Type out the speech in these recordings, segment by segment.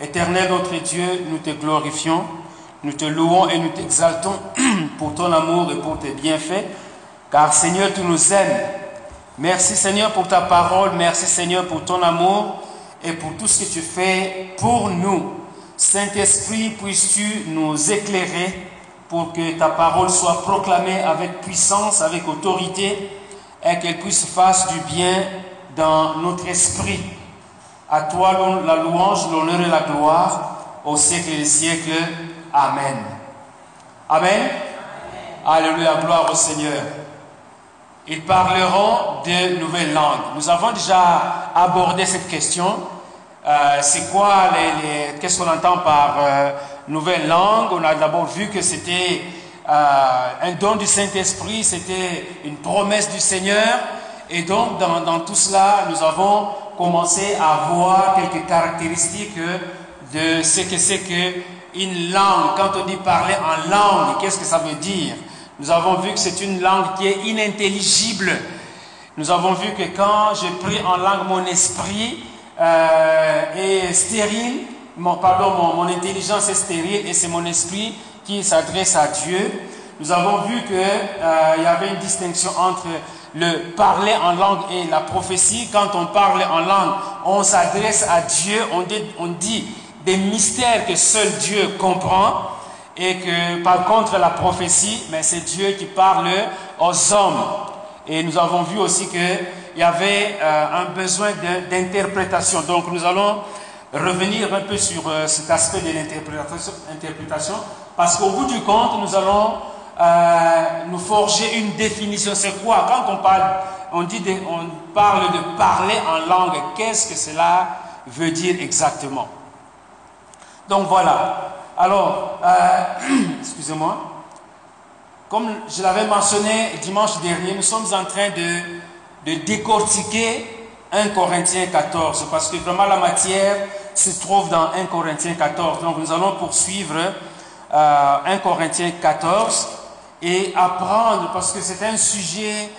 Éternel notre Dieu, nous te glorifions, nous te louons et nous t'exaltons pour ton amour et pour tes bienfaits, car Seigneur, tu nous aimes. Merci Seigneur pour ta parole, merci Seigneur pour ton amour et pour tout ce que tu fais pour nous. Saint-Esprit, puisses-tu nous éclairer pour que ta parole soit proclamée avec puissance, avec autorité, et qu'elle puisse faire du bien dans notre esprit. À toi la louange, l'honneur et la gloire au siècle des siècles. Amen. Amen. Alléluia, gloire au Seigneur. Ils parleront de nouvelles langues. Nous avons déjà abordé cette question. Euh, c'est quoi les, qu'est-ce qu'on entend par euh, nouvelle langue? On a d'abord vu que c'était euh, un don du Saint-Esprit, c'était une promesse du Seigneur. Et donc, dans, dans, tout cela, nous avons commencé à voir quelques caractéristiques de ce que c'est qu'une langue. Quand on dit parler en langue, qu'est-ce que ça veut dire? Nous avons vu que c'est une langue qui est inintelligible. Nous avons vu que quand je prie en langue, mon esprit euh, est stérile, mon, pardon, mon, mon intelligence est stérile et c'est mon esprit qui s'adresse à Dieu. Nous avons vu qu'il euh, y avait une distinction entre le parler en langue et la prophétie. Quand on parle en langue, on s'adresse à Dieu, on dit, on dit des mystères que seul Dieu comprend. Et que par contre la prophétie, mais c'est Dieu qui parle aux hommes. Et nous avons vu aussi qu'il y avait euh, un besoin d'interprétation. Donc nous allons revenir un peu sur euh, cet aspect de l'interprétation, parce qu'au bout du compte, nous allons euh, forger une définition. C'est quoi? Quand on parle, on, dit on parle de parler en langue, qu'est-ce que cela veut dire exactement? Donc voilà. Alors, euh, excusez-moi. Comme je l'avais mentionné dimanche dernier, nous sommes en train de, de décortiquer 1 Corinthiens 14, parce que vraiment la matière se trouve dans 1 Corinthiens 14. Donc nous allons poursuivre euh, 1 Corinthiens 14 et apprendre, parce que c'est un sujet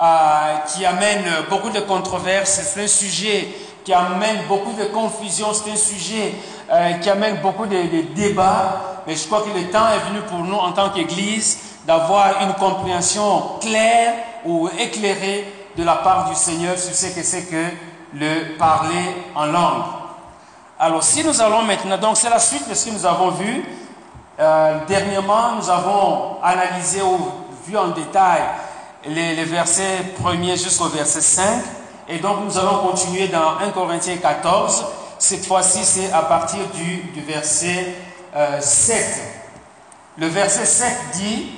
euh, qui amène beaucoup de controverses, c'est un sujet qui amène beaucoup de confusion, c'est un sujet euh, qui amène beaucoup de, de, débats, mais je crois que le temps est venu pour nous en tant qu'Église d'avoir une compréhension claire ou éclairée de la part du Seigneur sur ce que c'est que le parler en langue. Alors si nous allons maintenant, donc c'est la suite de ce que nous avons vu, euh, dernièrement, nous avons analysé ou vu en détail les, versets premiers jusqu'au verset 5. Et donc, nous allons continuer dans 1 Corinthiens 14. Cette fois-ci, c'est à partir du, verset euh, 7. Le verset 7 dit,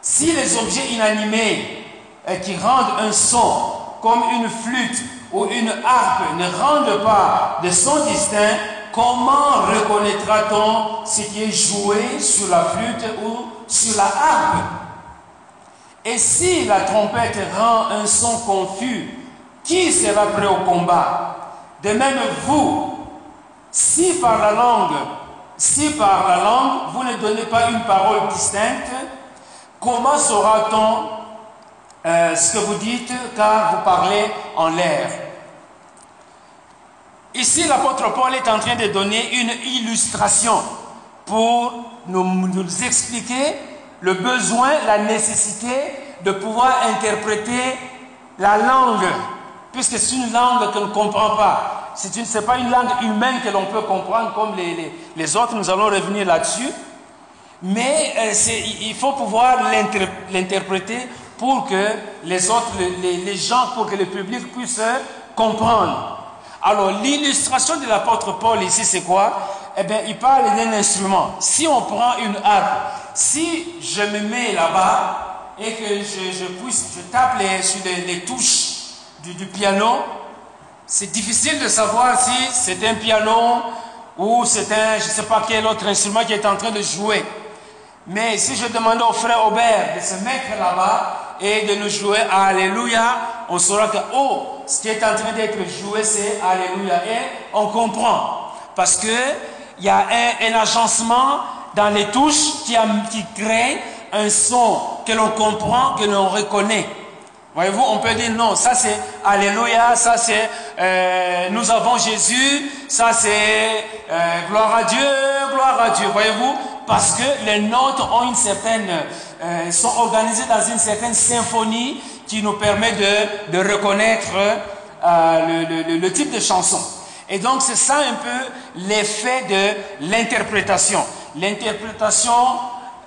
si les objets inanimés euh, qui rendent un son, comme une flûte ou une harpe, ne rendent pas de son distinct, comment reconnaîtra-t-on ce qui est joué sur la flûte ou sur la harpe? Et si la trompette rend un son confus, qui sera prêt au combat? De même, vous, si par la langue, si par la langue, vous ne donnez pas une parole distincte, comment saura-t-on euh, ce que vous dites car vous parlez en l'air? Ici, l'apôtre Paul est en train de donner une illustration pour nous, expliquer le besoin, la nécessité de pouvoir interpréter la langue, puisque c'est une langue qu'on ne comprend pas. Ce n'est pas une langue humaine que l'on peut comprendre comme les, les, autres, nous allons revenir là-dessus. Mais euh, il faut pouvoir l'interpréter pour que les autres, les, les gens, pour que le public puisse comprendre. Alors, l'illustration de l'apôtre Paul ici, c'est quoi? Eh bien, il parle d'un instrument. Si on prend une harpe, si je me mets là-bas et que je, tape les, sur les, les touches du, du piano, c'est difficile de savoir si c'est un piano ou c'est un, je ne sais pas quel autre instrument qui est en train de jouer. Mais si je demande au frère Aubert de se mettre là-bas et de nous jouer Alléluia, on saura que, oh, ce qui est en train d'être joué, c'est Alléluia. Et on comprend. Parce qu'il y a un, agencement dans les touches qui crée un son que l'on comprend, que l'on reconnaît. Voyez-vous, on peut dire non, ça c'est Alléluia, ça c'est euh, nous avons Jésus, ça c'est euh, gloire à Dieu, gloire à Dieu. Voyez-vous, parce que les notes ont une certaine, euh, sont organisées dans une certaine symphonie qui nous permet de, de reconnaître le, le, le type de chanson. Et donc c'est ça un peu l'effet de l'interprétation. L'interprétation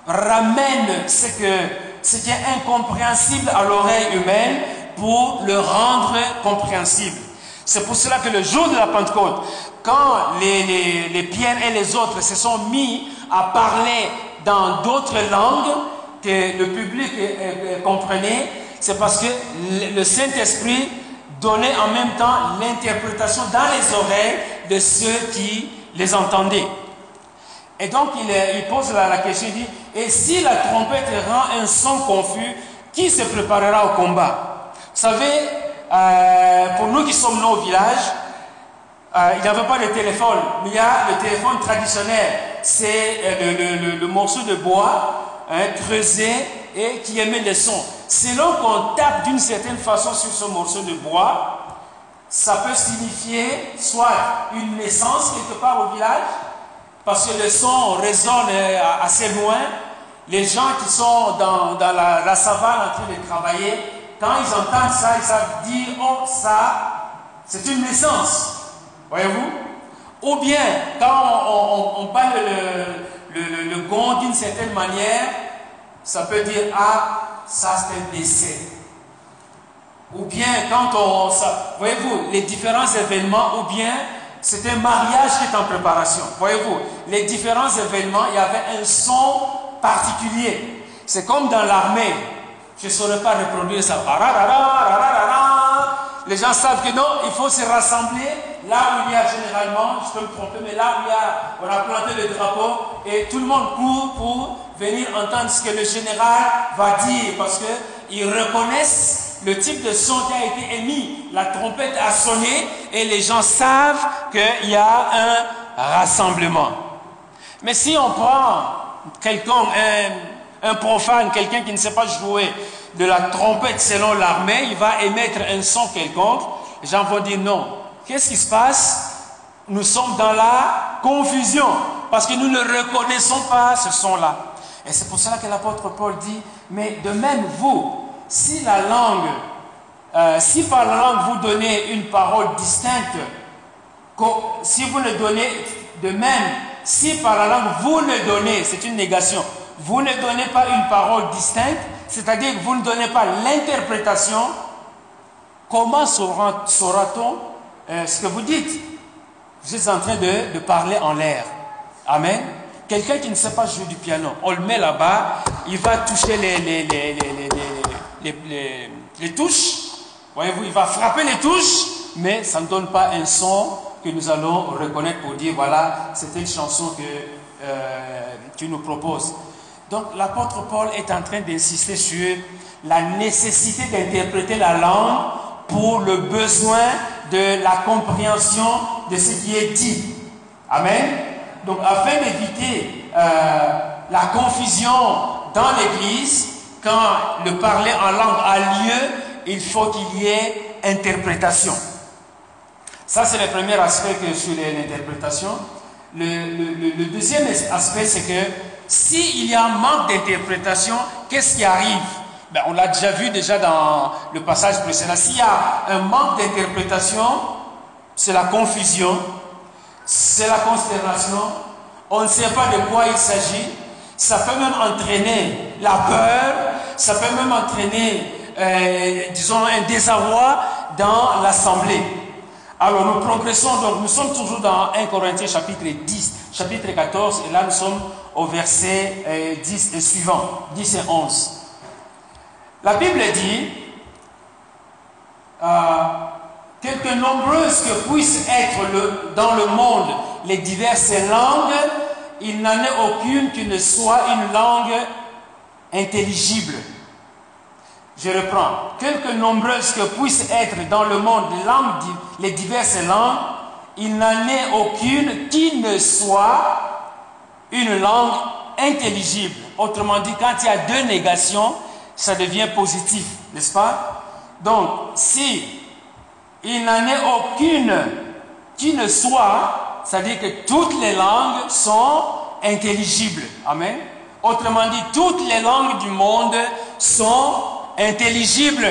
ramène ce que est incompréhensible à l'oreille humaine pour le rendre compréhensible. C'est pour cela que le jour de la Pentecôte, quand les, les, les Pierre et les autres se sont mis à parler dans d'autres langues que le public comprenait, c'est parce que le Saint-Esprit donnait en même temps l'interprétation dans les oreilles de ceux qui les entendaient. Et donc il, pose la, question, il dit, et si la trompette rend un son confus, qui se préparera au combat? Vous savez, euh, pour nous qui sommes nés au village, euh, il n'y avait pas de téléphone, mais il y a le téléphone traditionnel. C'est euh, le, morceau de bois hein, creusé et qui émet le son. Selon qu'on tape d'une certaine façon sur ce morceau de bois, ça peut signifier soit une naissance quelque part au village, parce que le son résonne assez loin. Les gens qui sont dans, la, savane en train de travailler, quand ils entendent ça, ils savent dire, oh, ça, c'est une naissance. Voyez-vous? Ou bien, quand on, on, on bat le, le, le, le gond d'une certaine manière, ça peut dire, ah, ça c'est un décès. Ou bien, quand on... Voyez-vous, les différents événements, ou bien c'est un mariage qui est en préparation. Voyez-vous, les différents événements, il y avait un son particulier. C'est comme dans l'armée. Je ne saurais pas reproduire ça. Les gens savent que non, il faut se rassembler là où il y a généralement, je peux me tromper, mais là où il y a, on a planté le drapeau et tout le monde court pour venir entendre ce que le général va dire parce qu'ils reconnaissent le type de son qui a été émis. La trompette a sonné et les gens savent qu'il y a un rassemblement. Mais si on prend quelqu'un, un, profane, quelqu'un qui ne sait pas jouer de la trompette selon l'armée, il va émettre un son quelconque, les gens vont dire non. Qu'est-ce qui se passe? Nous sommes dans la confusion parce que nous ne reconnaissons pas ce son-là. Et c'est pour cela que l'apôtre Paul dit, mais de même vous, si la langue, euh, si par la langue vous donnez une parole distincte, si vous ne donnez de même, si par la langue vous ne donnez, c'est une négation, vous ne donnez pas une parole distincte, c'est-à-dire que vous ne donnez pas l'interprétation, comment saura-t-on euh, ce que vous dites? Vous êtes en train de, de parler en l'air. Amen. Quelqu'un qui ne sait pas jouer du piano, on le met là-bas, il va toucher les, les, les, les les, touches. Voyez-vous, il va frapper les touches, mais ça ne donne pas un son que nous allons reconnaître pour dire voilà, c'est une chanson que euh, tu nous proposes. Donc l'apôtre Paul est en train d'insister sur la nécessité d'interpréter la langue pour le besoin de la compréhension de ce qui est dit. Amen. Donc afin d'éviter euh, la confusion dans l'Église, quand le parler en langue a lieu, il faut qu'il y ait interprétation. Ça, c'est le premier aspect sur l'interprétation. Le, le, le, deuxième aspect, c'est que s'il y a un manque d'interprétation, qu'est-ce qui arrive? Ben, On l'a déjà vu déjà dans le passage précédent. S'il y a un manque d'interprétation, c'est la confusion, c'est la consternation, on ne sait pas de quoi il s'agit, ça peut même entraîner la peur, ça peut même entraîner, euh, disons, un désarroi dans l'assemblée. Alors nous progressons, donc nous sommes toujours dans 1 Corinthiens chapitre 10, chapitre 14, et là nous sommes au verset euh, 10 et suivant, 10 et 11. La Bible dit, euh, quelque nombreuses que puissent être dans le monde les diverses langues, il n'en est aucune qui ne soit une langue intelligible. Je reprends. Quelque nombreuses que puissent être dans le monde les diverses langues, il n'en est aucune qui ne soit une langue intelligible. Autrement dit, quand il y a deux négations, ça devient positif, n'est-ce pas? Donc, si il n'en est aucune qui ne soit, c'est-à-dire que toutes les langues sont intelligibles. Amen. Autrement dit, toutes les langues du monde sont intelligibles.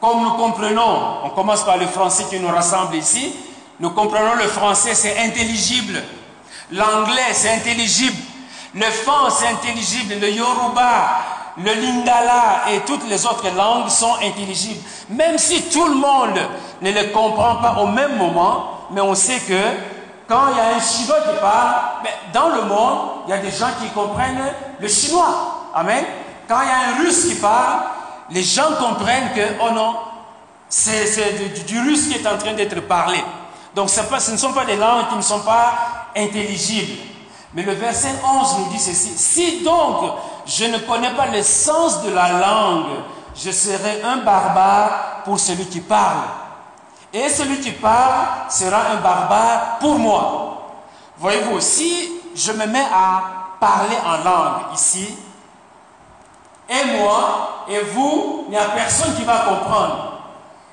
Comme nous comprenons, on commence par le français qui nous rassemble ici, nous comprenons le français, c'est intelligible. L'anglais, c'est intelligible. Le fan, c'est intelligible. Le yoruba, le lingala et toutes les autres langues sont intelligibles. Même si tout le monde ne les comprend pas au même moment, mais on sait que quand il y a un chinois qui parle, ben, dans le monde, il y a des gens qui comprennent le chinois. Amen. Quand il y a un russe qui parle, les gens comprennent que, oh non, c'est du, russe qui est en train d'être parlé. Donc ce ne sont pas des langues qui ne sont pas intelligibles. Mais le verset 11 nous dit ceci. Si donc je ne connais pas le sens de la langue, je serai un barbare pour celui qui parle. Et celui qui parle sera un barbare pour moi. Voyez-vous, si je me mets à parler en langue ici, et moi, et vous, il n'y a personne qui va comprendre.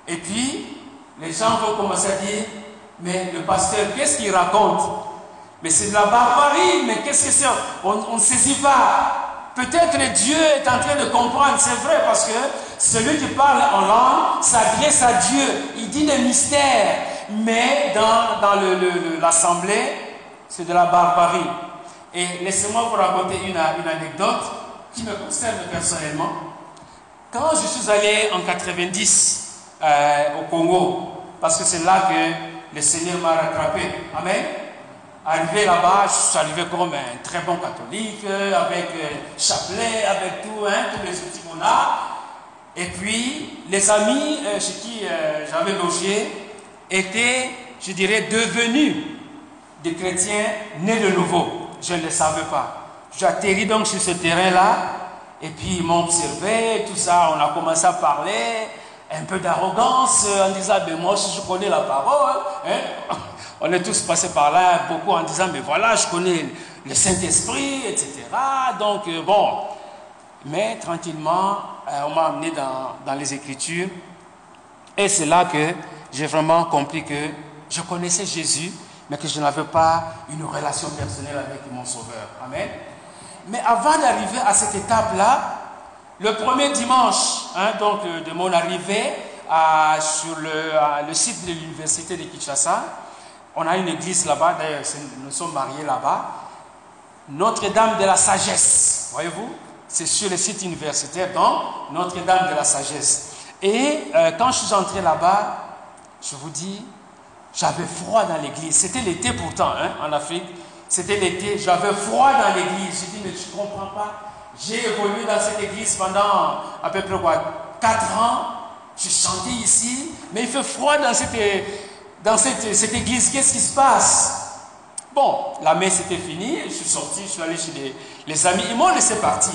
Et puis, les gens vont commencer à dire, mais le pasteur, qu'est-ce qu'il raconte? Mais c'est de la barbarie, mais qu'est-ce que c'est? On ne saisit pas. Peut-être Dieu est en train de comprendre, c'est vrai, parce que celui qui parle en langue s'adresse à Dieu. Il dit des mystères, mais dans, dans l'assemblée, c'est de la barbarie. Et laissez-moi vous raconter une, une anecdote qui me concerne personnellement. Quand je suis allé en 90 euh, au Congo, parce que c'est là que le Seigneur m'a rattrapé. Amen. Arrivé là-bas, je suis arrivé comme un très bon catholique, avec euh, chapelet, avec tout, hein, tous les outils qu'on a. Et puis, les amis euh, chez qui j'avais logé étaient, je dirais, devenus des chrétiens nés de nouveau. Je ne le savais pas. J'atterris donc sur ce terrain-là, et puis ils m'ont observé, tout ça, on a commencé à parler, un peu d'arrogance, en disant, mais moi aussi je connais la parole. Hein? On est tous passés par là, beaucoup en disant, mais voilà, je connais le Saint-Esprit, etc. Donc, euh, bon. Mais tranquillement, euh, on m'a amené dans, dans les Écritures, et c'est là que j'ai vraiment compris que je connaissais Jésus, mais que je n'avais pas une relation personnelle avec mon Sauveur. Amen. Mais avant d'arriver à cette étape-là, le premier dimanche hein, donc, euh, de mon arrivée sur le, site de l'université de Kinshasa, on a une église là-bas, d'ailleurs nous sommes mariés là-bas, Notre-Dame de la Sagesse, voyez-vous? C'est sur le site universitaire, donc Notre-Dame de la Sagesse. Et euh, quand je suis entré là-bas, je vous dis, j'avais froid dans l'église. C'était l'été pourtant, hein, en Afrique. C'était l'été, j'avais froid dans l'église. J'ai dit, mais je ne comprends pas. J'ai évolué dans cette église pendant à peu près quoi, 4 ans. Je chantais ici, mais il fait froid dans cette, dans cette, cette église. Qu'est-ce qui se passe? Bon, la messe était finie, je suis sorti, je suis allé chez les, les amis. Ils m'ont laissé partir.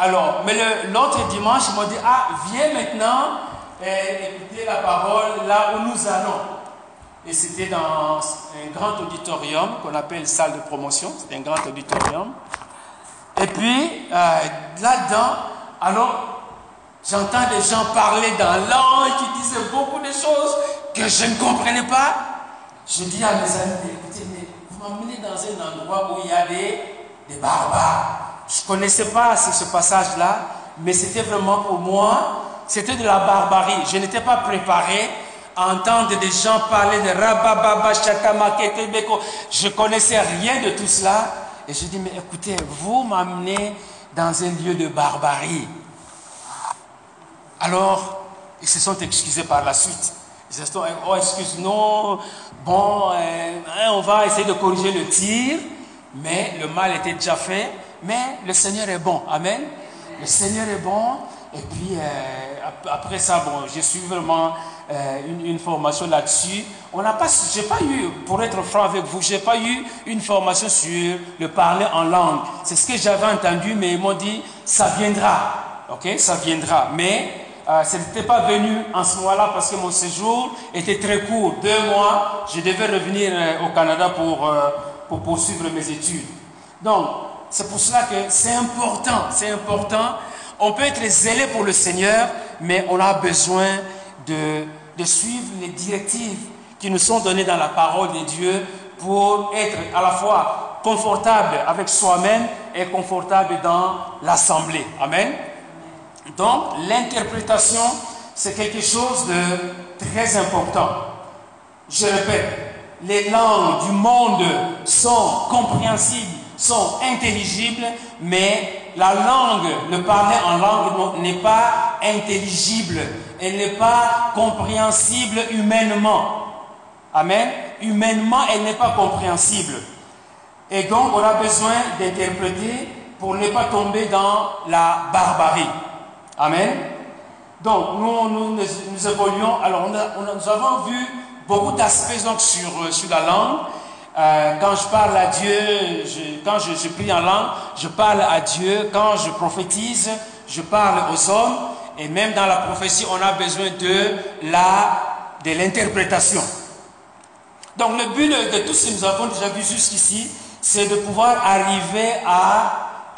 Alors, mais l'autre dimanche, ils m'ont dit, ah, viens maintenant eh, écouter la parole là où nous allons. Et c'était dans un grand auditorium qu'on appelle salle de promotion. C'était un grand auditorium. Et puis, euh, là-dedans, alors, j'entends des gens parler dans langue qui disaient beaucoup de choses que je ne comprenais pas. Je dis à mes amis, écoutez, mais vous m'emmenez dans un endroit où il y a des barbares. Je ne connaissais pas ce, passage-là, mais c'était vraiment pour moi, c'était de la barbarie. Je n'étais pas préparé entendre des gens parler de Rabababa, Beko. Je connaissais rien de tout cela. Et je dis, mais écoutez, vous m'amenez dans un lieu de barbarie. Alors, ils se sont excusés par la suite. Ils se sont dit, oh, excuse-nous, bon, euh, hein, on va essayer de corriger le tir, mais le mal était déjà fait. Mais le Seigneur est bon. Amen. Le Seigneur est bon. Et puis, euh, après ça, bon, je suis vraiment euh, une, formation là-dessus. On n'a pas, j'ai pas eu, pour être franc avec vous, j'ai pas eu une formation sur le parler en langue. C'est ce que j'avais entendu, mais ils m'ont dit, ça viendra. Ok, ça viendra. Mais euh, ce n'était pas venu en ce moment-là parce que mon séjour était très court, deux mois. Je devais revenir euh, au Canada pour, pour poursuivre mes études. Donc, c'est pour cela que c'est important, c'est important On peut être zélé pour le Seigneur, mais on a besoin de, de suivre les directives qui nous sont données dans la parole de Dieu pour être à la fois confortable avec soi-même et confortable dans l'assemblée. Amen. Donc, l'interprétation, c'est quelque chose de très important. Je répète, les langues du monde sont compréhensibles, sont intelligibles, mais la langue, le parler en langue n'est pas intelligible, elle n'est pas compréhensible humainement. Amen. Humainement, elle n'est pas compréhensible. Et donc, on a besoin d'interpréter pour ne pas tomber dans la barbarie. Amen. Donc, nous, nous, nous, évoluons. Alors, nous avons vu beaucoup d'aspects sur, euh, sur la langue. Euh, quand je parle à Dieu, quand je, prie en langue, je parle à Dieu. Quand je prophétise, je parle aux hommes. Et même dans la prophétie, on a besoin de la de l'interprétation. Donc le but de tout ce que nous avons déjà vu jusqu'ici, c'est de pouvoir arriver à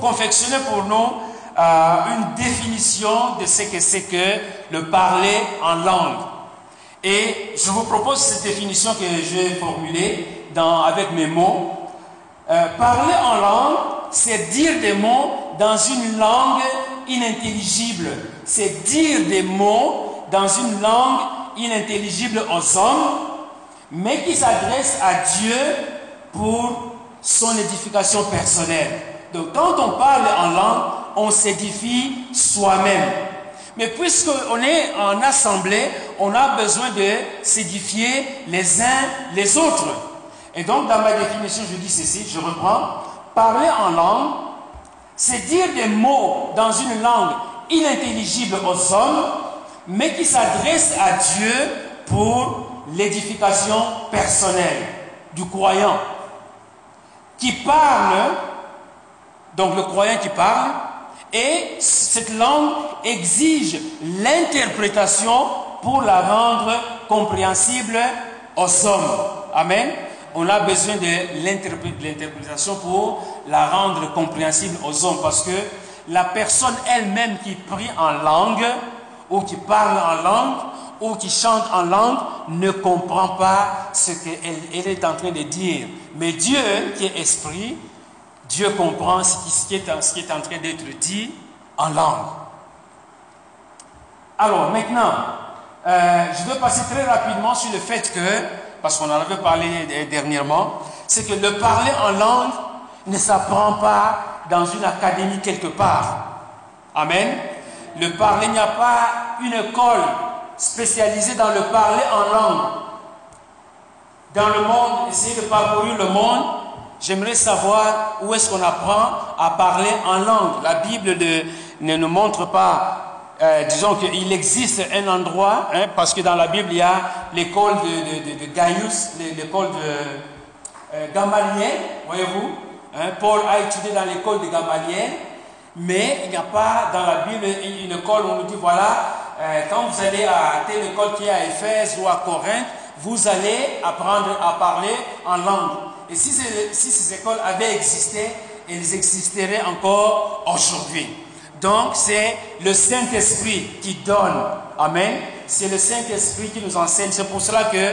confectionner pour nous euh, une définition de ce que c'est que le parler en langue. Et je vous propose cette définition que j'ai formulée avec mes mots. Euh, parler en langue, c'est dire des mots dans une langue inintelligible. C'est dire des mots dans une langue inintelligible aux hommes mais qui s'adresse à Dieu pour son édification personnelle. Donc quand on parle en langue, on s'édifie soi-même. Mais puisqu'on est en assemblée, on a besoin de s'édifier les uns les autres. Et donc dans ma définition, je dis ceci, je reprends. Parler en langue, c'est dire des mots dans une langue inintelligible aux hommes, mais qui s'adresse à Dieu pour l'édification personnelle du croyant qui parle, donc le croyant qui parle, et cette langue exige l'interprétation pour la rendre compréhensible aux hommes. Amen. On a besoin de l'interprétation pour la rendre compréhensible aux hommes parce que la personne elle-même qui prie en langue ou qui parle en langue ou qui chante en langue ne comprend pas ce qu'elle elle est en train de dire. Mais Dieu, qui est esprit, Dieu comprend ce qui, est, en train d'être dit en langue. Alors maintenant, euh, je vais passer très rapidement sur le fait que, parce qu'on en avait parlé dernièrement, c'est que le parler en langue ne s'apprend pas dans une académie quelque part. Amen. Le parler, il n'y a pas une école spécialisé dans le parler en langue. Dans le monde, essayer de parcourir le monde, j'aimerais savoir où est-ce qu'on apprend à parler en langue. La Bible ne nous montre pas, euh, disons qu'il existe un endroit, hein, parce que dans la Bible, il y a l'école de, Gaius, l'école de euh, Gamaliel, voyez-vous. Hein, Paul a étudié dans l'école de Gamaliel, mais il n'y a pas dans la Bible une école où on nous dit, voilà, euh, quand vous allez à telle école qui est à Éphèse ou à Corinthe, vous allez apprendre à parler en langue. Et si, si ces écoles avaient existé, elles existeraient encore aujourd'hui. Donc c'est le Saint-Esprit qui donne. Amen. C'est le Saint-Esprit qui nous enseigne. C'est pour cela que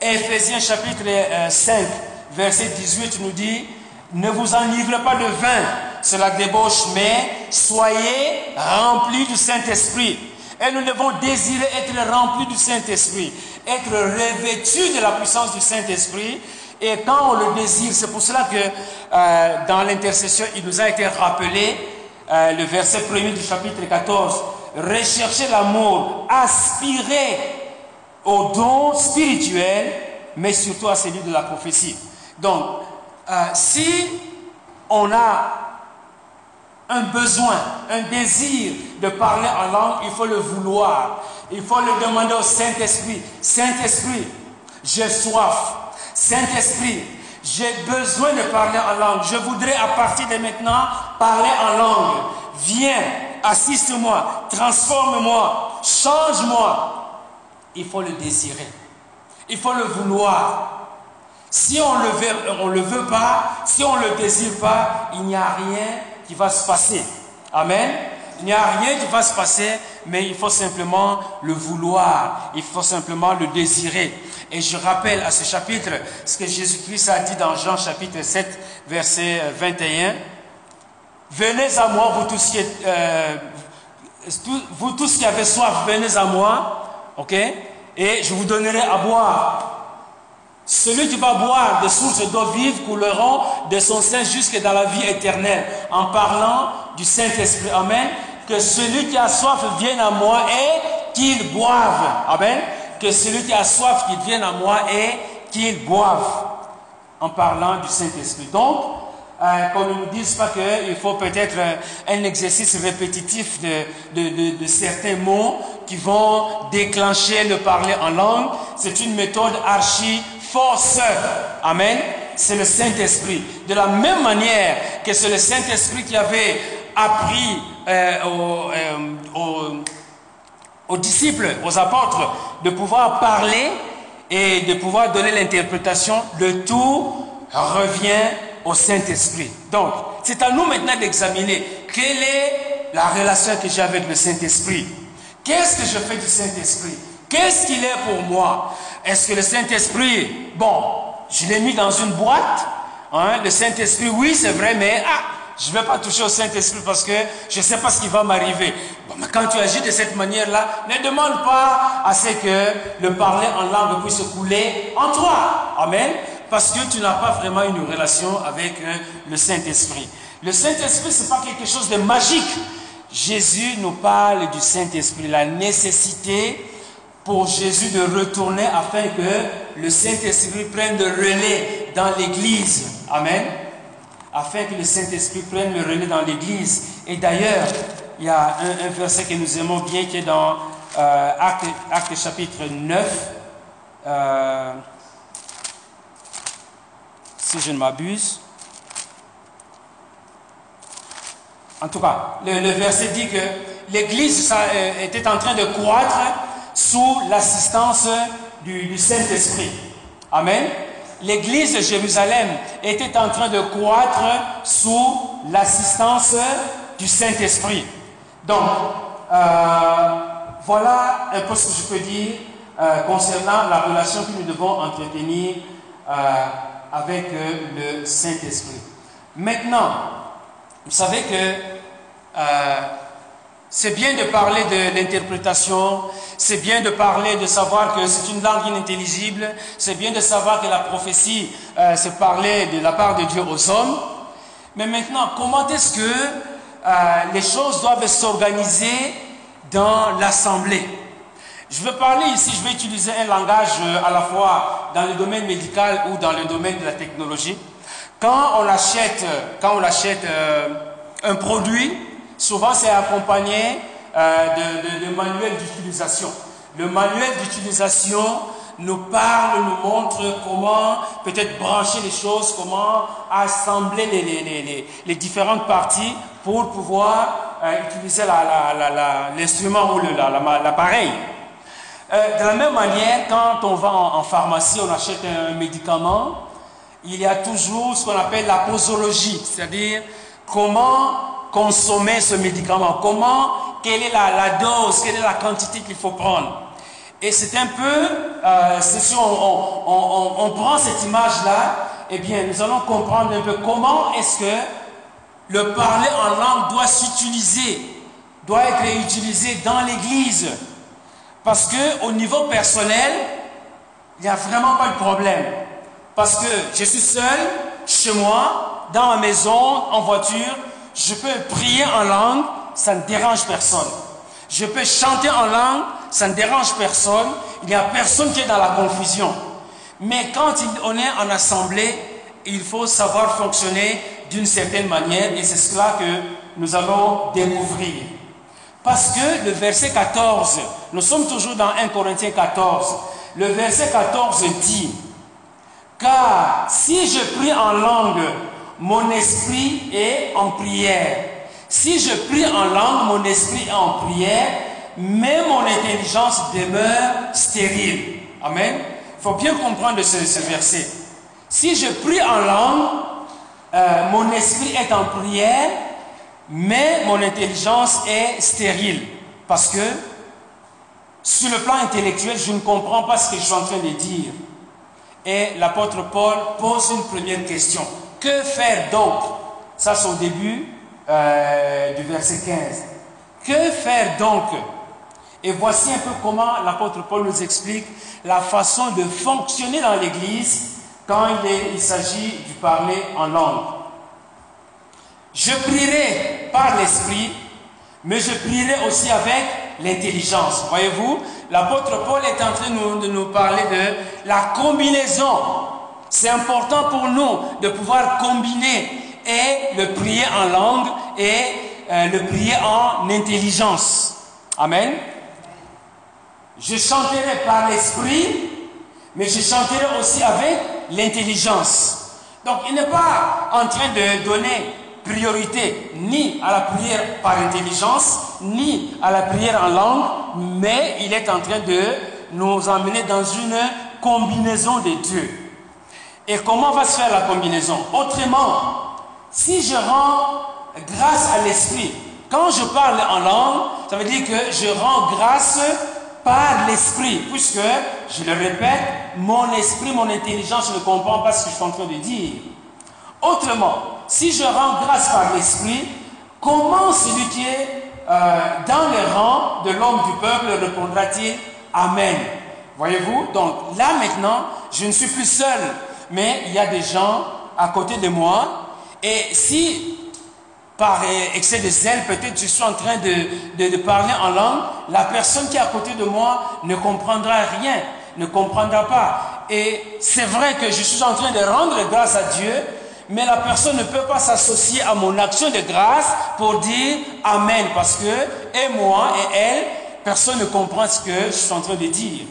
Ephésiens chapitre 5, euh, verset 18 nous dit, ne vous enivrez pas de vin, c'est la débauche, mais soyez remplis du Saint-Esprit. Et nous devons désirer être remplis du Saint-Esprit, être revêtus de la puissance du Saint-Esprit. Et quand on le désire, c'est pour cela que euh, dans l'intercession, il nous a été rappelé euh, le verset premier du chapitre 14. Rechercher l'amour, aspirer au don spirituel, mais surtout à celui de la prophétie. Donc, euh, si on a un besoin, un désir de parler en langue, il faut le vouloir. Il faut le demander au Saint-Esprit. Saint-Esprit, j'ai soif. Saint-Esprit, j'ai besoin de parler en langue. Je voudrais à partir de maintenant parler en langue. Viens, assiste-moi, transforme-moi, change-moi. Il faut le désirer. Il faut le vouloir. Si on le, le veut pas, si on le désire pas, il n'y a rien qui va se passer. Amen. Il n'y a rien qui va se passer, mais il faut simplement le vouloir, il faut simplement le désirer. Et je rappelle à ce chapitre ce que Jésus-Christ a dit dans Jean chapitre 7, verset 21. Venez à moi, vous tous qui, euh, vous tous qui avez soif, venez à moi, ok? Et je vous donnerai à boire. Celui qui va boire des sources d'eau vive couleront de son sein jusque dans la vie éternelle, en parlant du Saint-Esprit. Amen. Que celui qui a soif vienne à moi et qu'il boive. Amen. Que celui qui a soif qu'il vienne à moi et qu'il boive. En parlant du Saint-Esprit. Donc, euh, qu'on ne nous dise pas qu'il faut peut-être euh, un exercice répétitif de, de, de, certains mots qui vont déclencher le parler en langue. C'est une méthode archi force. Amen. C'est le Saint-Esprit. De la même manière que c'est le Saint-Esprit qui avait appris euh, aux, aux disciples, aux apôtres, de pouvoir parler et de pouvoir donner l'interprétation, le tout revient au Saint-Esprit. Donc, c'est à nous maintenant d'examiner quelle est la relation que j'ai avec le Saint-Esprit. Qu'est-ce que je fais du Saint-Esprit? Qu'est-ce qu'il est pour moi? Est-ce que le Saint-Esprit, bon, je l'ai mis dans une boîte hein, Le Saint-Esprit, oui, c'est vrai, mais ah, je ne vais pas toucher au Saint-Esprit parce que je ne sais pas ce qui va m'arriver. Mais quand tu agis de cette manière-là, ne demande pas à ce que le parler en langue puisse couler en toi. Amen parce que tu n'as pas vraiment une relation avec euh, le Saint-Esprit. Le Saint-Esprit, ce n'est pas quelque chose de magique. Jésus nous parle du Saint-Esprit, la nécessité pour Jésus de retourner afin que le Saint-Esprit prenne le relais dans l'Église. Amen. Afin que le Saint-Esprit prenne le relais dans l'Église. Et d'ailleurs, il y a un, verset que nous aimons bien qui est dans euh, Acte, chapitre 9 si je ne m'abuse. En tout cas, le, verset dit que l'Église euh, était en train de croître sous l'assistance du, Saint-Esprit. Amen. L'Église de Jérusalem était en train de croître sous l'assistance du Saint-Esprit. Donc, euh, voilà un peu ce que je peux dire euh, concernant la relation que nous devons entretenir avec euh, le Saint-Esprit. Maintenant, vous savez que c'est bien de parler de l'interprétation, c'est bien de parler de savoir que c'est une langue inintelligible, c'est bien de savoir que la prophétie euh, c'est parler de la part de Dieu aux hommes. Mais maintenant, comment est-ce que les choses doivent s'organiser dans l'assemblée je veux parler ici, je vais utiliser un langage euh, à la fois dans le domaine médical ou dans le domaine de la technologie. Quand on achète, euh, quand on achète euh, un produit, souvent c'est accompagné de, de, manuels d'utilisation. Le manuel d'utilisation nous parle, nous montre comment peut-être brancher les choses, comment assembler les, les, les, les différentes parties pour pouvoir utiliser l'instrument ou l'appareil. Euh, de la même manière, quand on va en, pharmacie, on achète un, médicament, il y a toujours ce qu'on appelle la posologie, c'est-à-dire comment consommer ce médicament, comment, quelle est la, dose, quelle est la quantité qu'il faut prendre. Et c'est un peu, euh, si on, prend cette image-là, eh bien, nous allons comprendre un peu comment est-ce que le parler en langue doit s'utiliser, doit être utilisé dans l'Église. Parce que au niveau personnel, il n'y a vraiment pas de problème. Parce que je suis seul, chez moi, dans ma maison, en voiture, je peux prier en langue, ça ne dérange personne. Je peux chanter en langue, ça ne dérange personne. Il n'y a personne qui est dans la confusion. Mais quand on est en assemblée, il faut savoir fonctionner d'une certaine manière et c'est cela que nous allons découvrir. Parce que le verset 14, nous sommes toujours dans 1 Corinthiens 14, le verset 14 dit, car si je prie en langue, mon esprit est en prière. Si je prie en langue, mon esprit est en prière, mais mon intelligence demeure stérile. Amen. Il faut bien comprendre ce, verset. Si je prie en langue, euh, mon esprit est en prière, mais mon intelligence est stérile parce que sur le plan intellectuel, je ne comprends pas ce que je suis en train de dire. Et l'apôtre Paul pose une première question. Que faire donc? Ça, c'est au début euh, du verset 15. Que faire donc? Et voici un peu comment l'apôtre Paul nous explique la façon de fonctionner dans l'Église quand il, s'agit de parler en langue. Je prierai par l'Esprit, mais je prierai aussi avec l'intelligence. Voyez-vous, l'apôtre Paul est en train de nous, parler de la combinaison. C'est important pour nous de pouvoir combiner et le prier en langue et euh, le prier en intelligence. Amen. Je chanterai par l'esprit, mais je chanterai aussi avec l'intelligence. Donc il n'est pas en train de donner priorité ni à la prière par intelligence, ni à la prière en langue, mais il est en train de nous emmener dans une combinaison des deux. Et comment va se faire la combinaison? Autrement, si je rends grâce à l'esprit, quand je parle en langue, ça veut dire que je rends grâce par l'esprit, puisque, je le répète, mon esprit, mon intelligence ne comprend pas ce que je suis en train de dire. Autrement, si je rends grâce par l'esprit, comment celui qui est euh, dans les rangs de l'homme du peuple répondra-t-il? Amen Voyez-vous? Donc là maintenant, je ne suis plus seul, mais il y a des gens à côté de moi. Et si par excès de zèle, peut-être je suis en train de, de, parler en langue, la personne qui est à côté de moi ne comprendra rien, ne comprendra pas. Et c'est vrai que je suis en train de rendre grâce à Dieu, mais la personne ne peut pas s'associer à mon action de grâce pour dire Amen, parce que, et moi et elle, personne ne comprend ce que je suis en train de dire.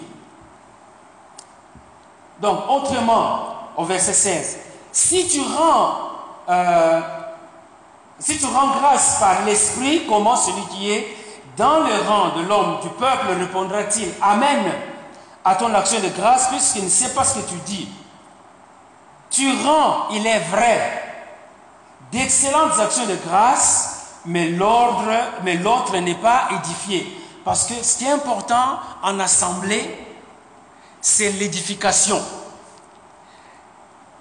Donc, autrement, au verset 16, si tu rends, euh, si tu rends grâce par l'Esprit, comment celui qui est dans le rang de l'homme du peuple répondra-t-il Amen. À ton action de grâce, puisqu'il ne sait pas ce que tu dis? Tu rends, il est vrai, d'excellentes actions de grâce, mais l'ordre, l'autre n'est pas édifié. Parce que ce qui est important en assemblée, c'est l'édification,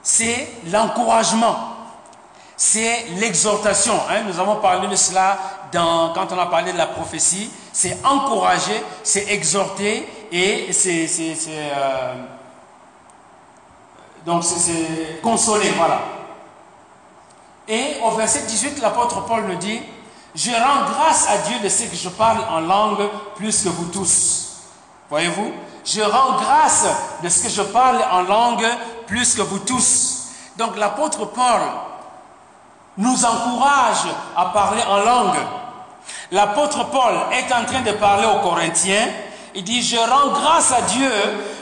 c'est l'encouragement, c'est l'exhortation. Hein. Nous avons parlé de cela quand on a parlé de la prophétie. C'est encourager, c'est exhorter et c'est euh, donc c'est consoler, voilà. Et au verset 18, l'apôtre Paul nous dit, je rends grâce à Dieu de ce que je parle en langue plus que vous tous. Voyez-vous Je rends grâce de ce que je parle en langue plus que vous tous. Donc l'apôtre Paul nous encourage à parler en langue. L'apôtre Paul est en train de parler aux Corinthiens. Il dit, je rends grâce à Dieu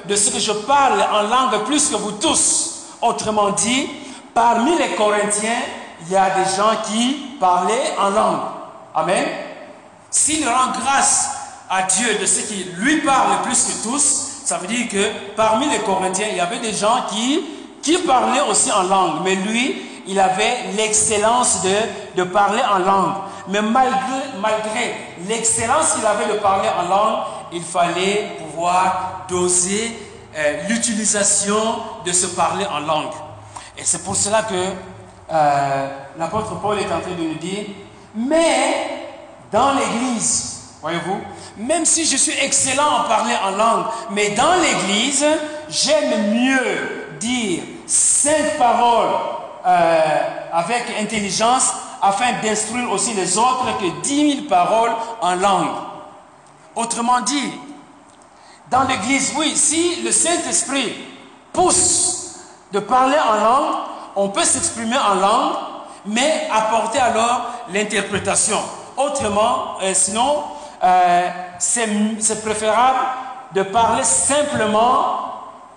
de ce que je parle en langue plus que vous tous. Autrement dit, parmi les Corinthiens, il y a des gens qui parlaient en langue. Amen. S'il rend grâce à Dieu de ce qui lui parle plus que tous, ça veut dire que parmi les Corinthiens, il y avait des gens qui, qui parlaient aussi en langue. Mais lui, il avait l'excellence de, de parler en langue. Mais malgré, malgré l'excellence qu'il avait de parler en langue, il fallait pouvoir doser euh, l'utilisation de se parler en langue. Et c'est pour cela que euh, l'apôtre Paul est en train de nous dire, mais dans l'Église, voyez-vous, même si je suis excellent en parler en langue, mais dans l'Église, j'aime mieux dire cinq paroles euh, avec intelligence afin d'instruire aussi les autres que dix mille paroles en langue. Autrement dit, dans l'Église, oui, si le Saint-Esprit pousse de parler en langue, on peut s'exprimer en langue, mais apporter alors l'interprétation. Autrement, euh, sinon, euh, c'est préférable de parler simplement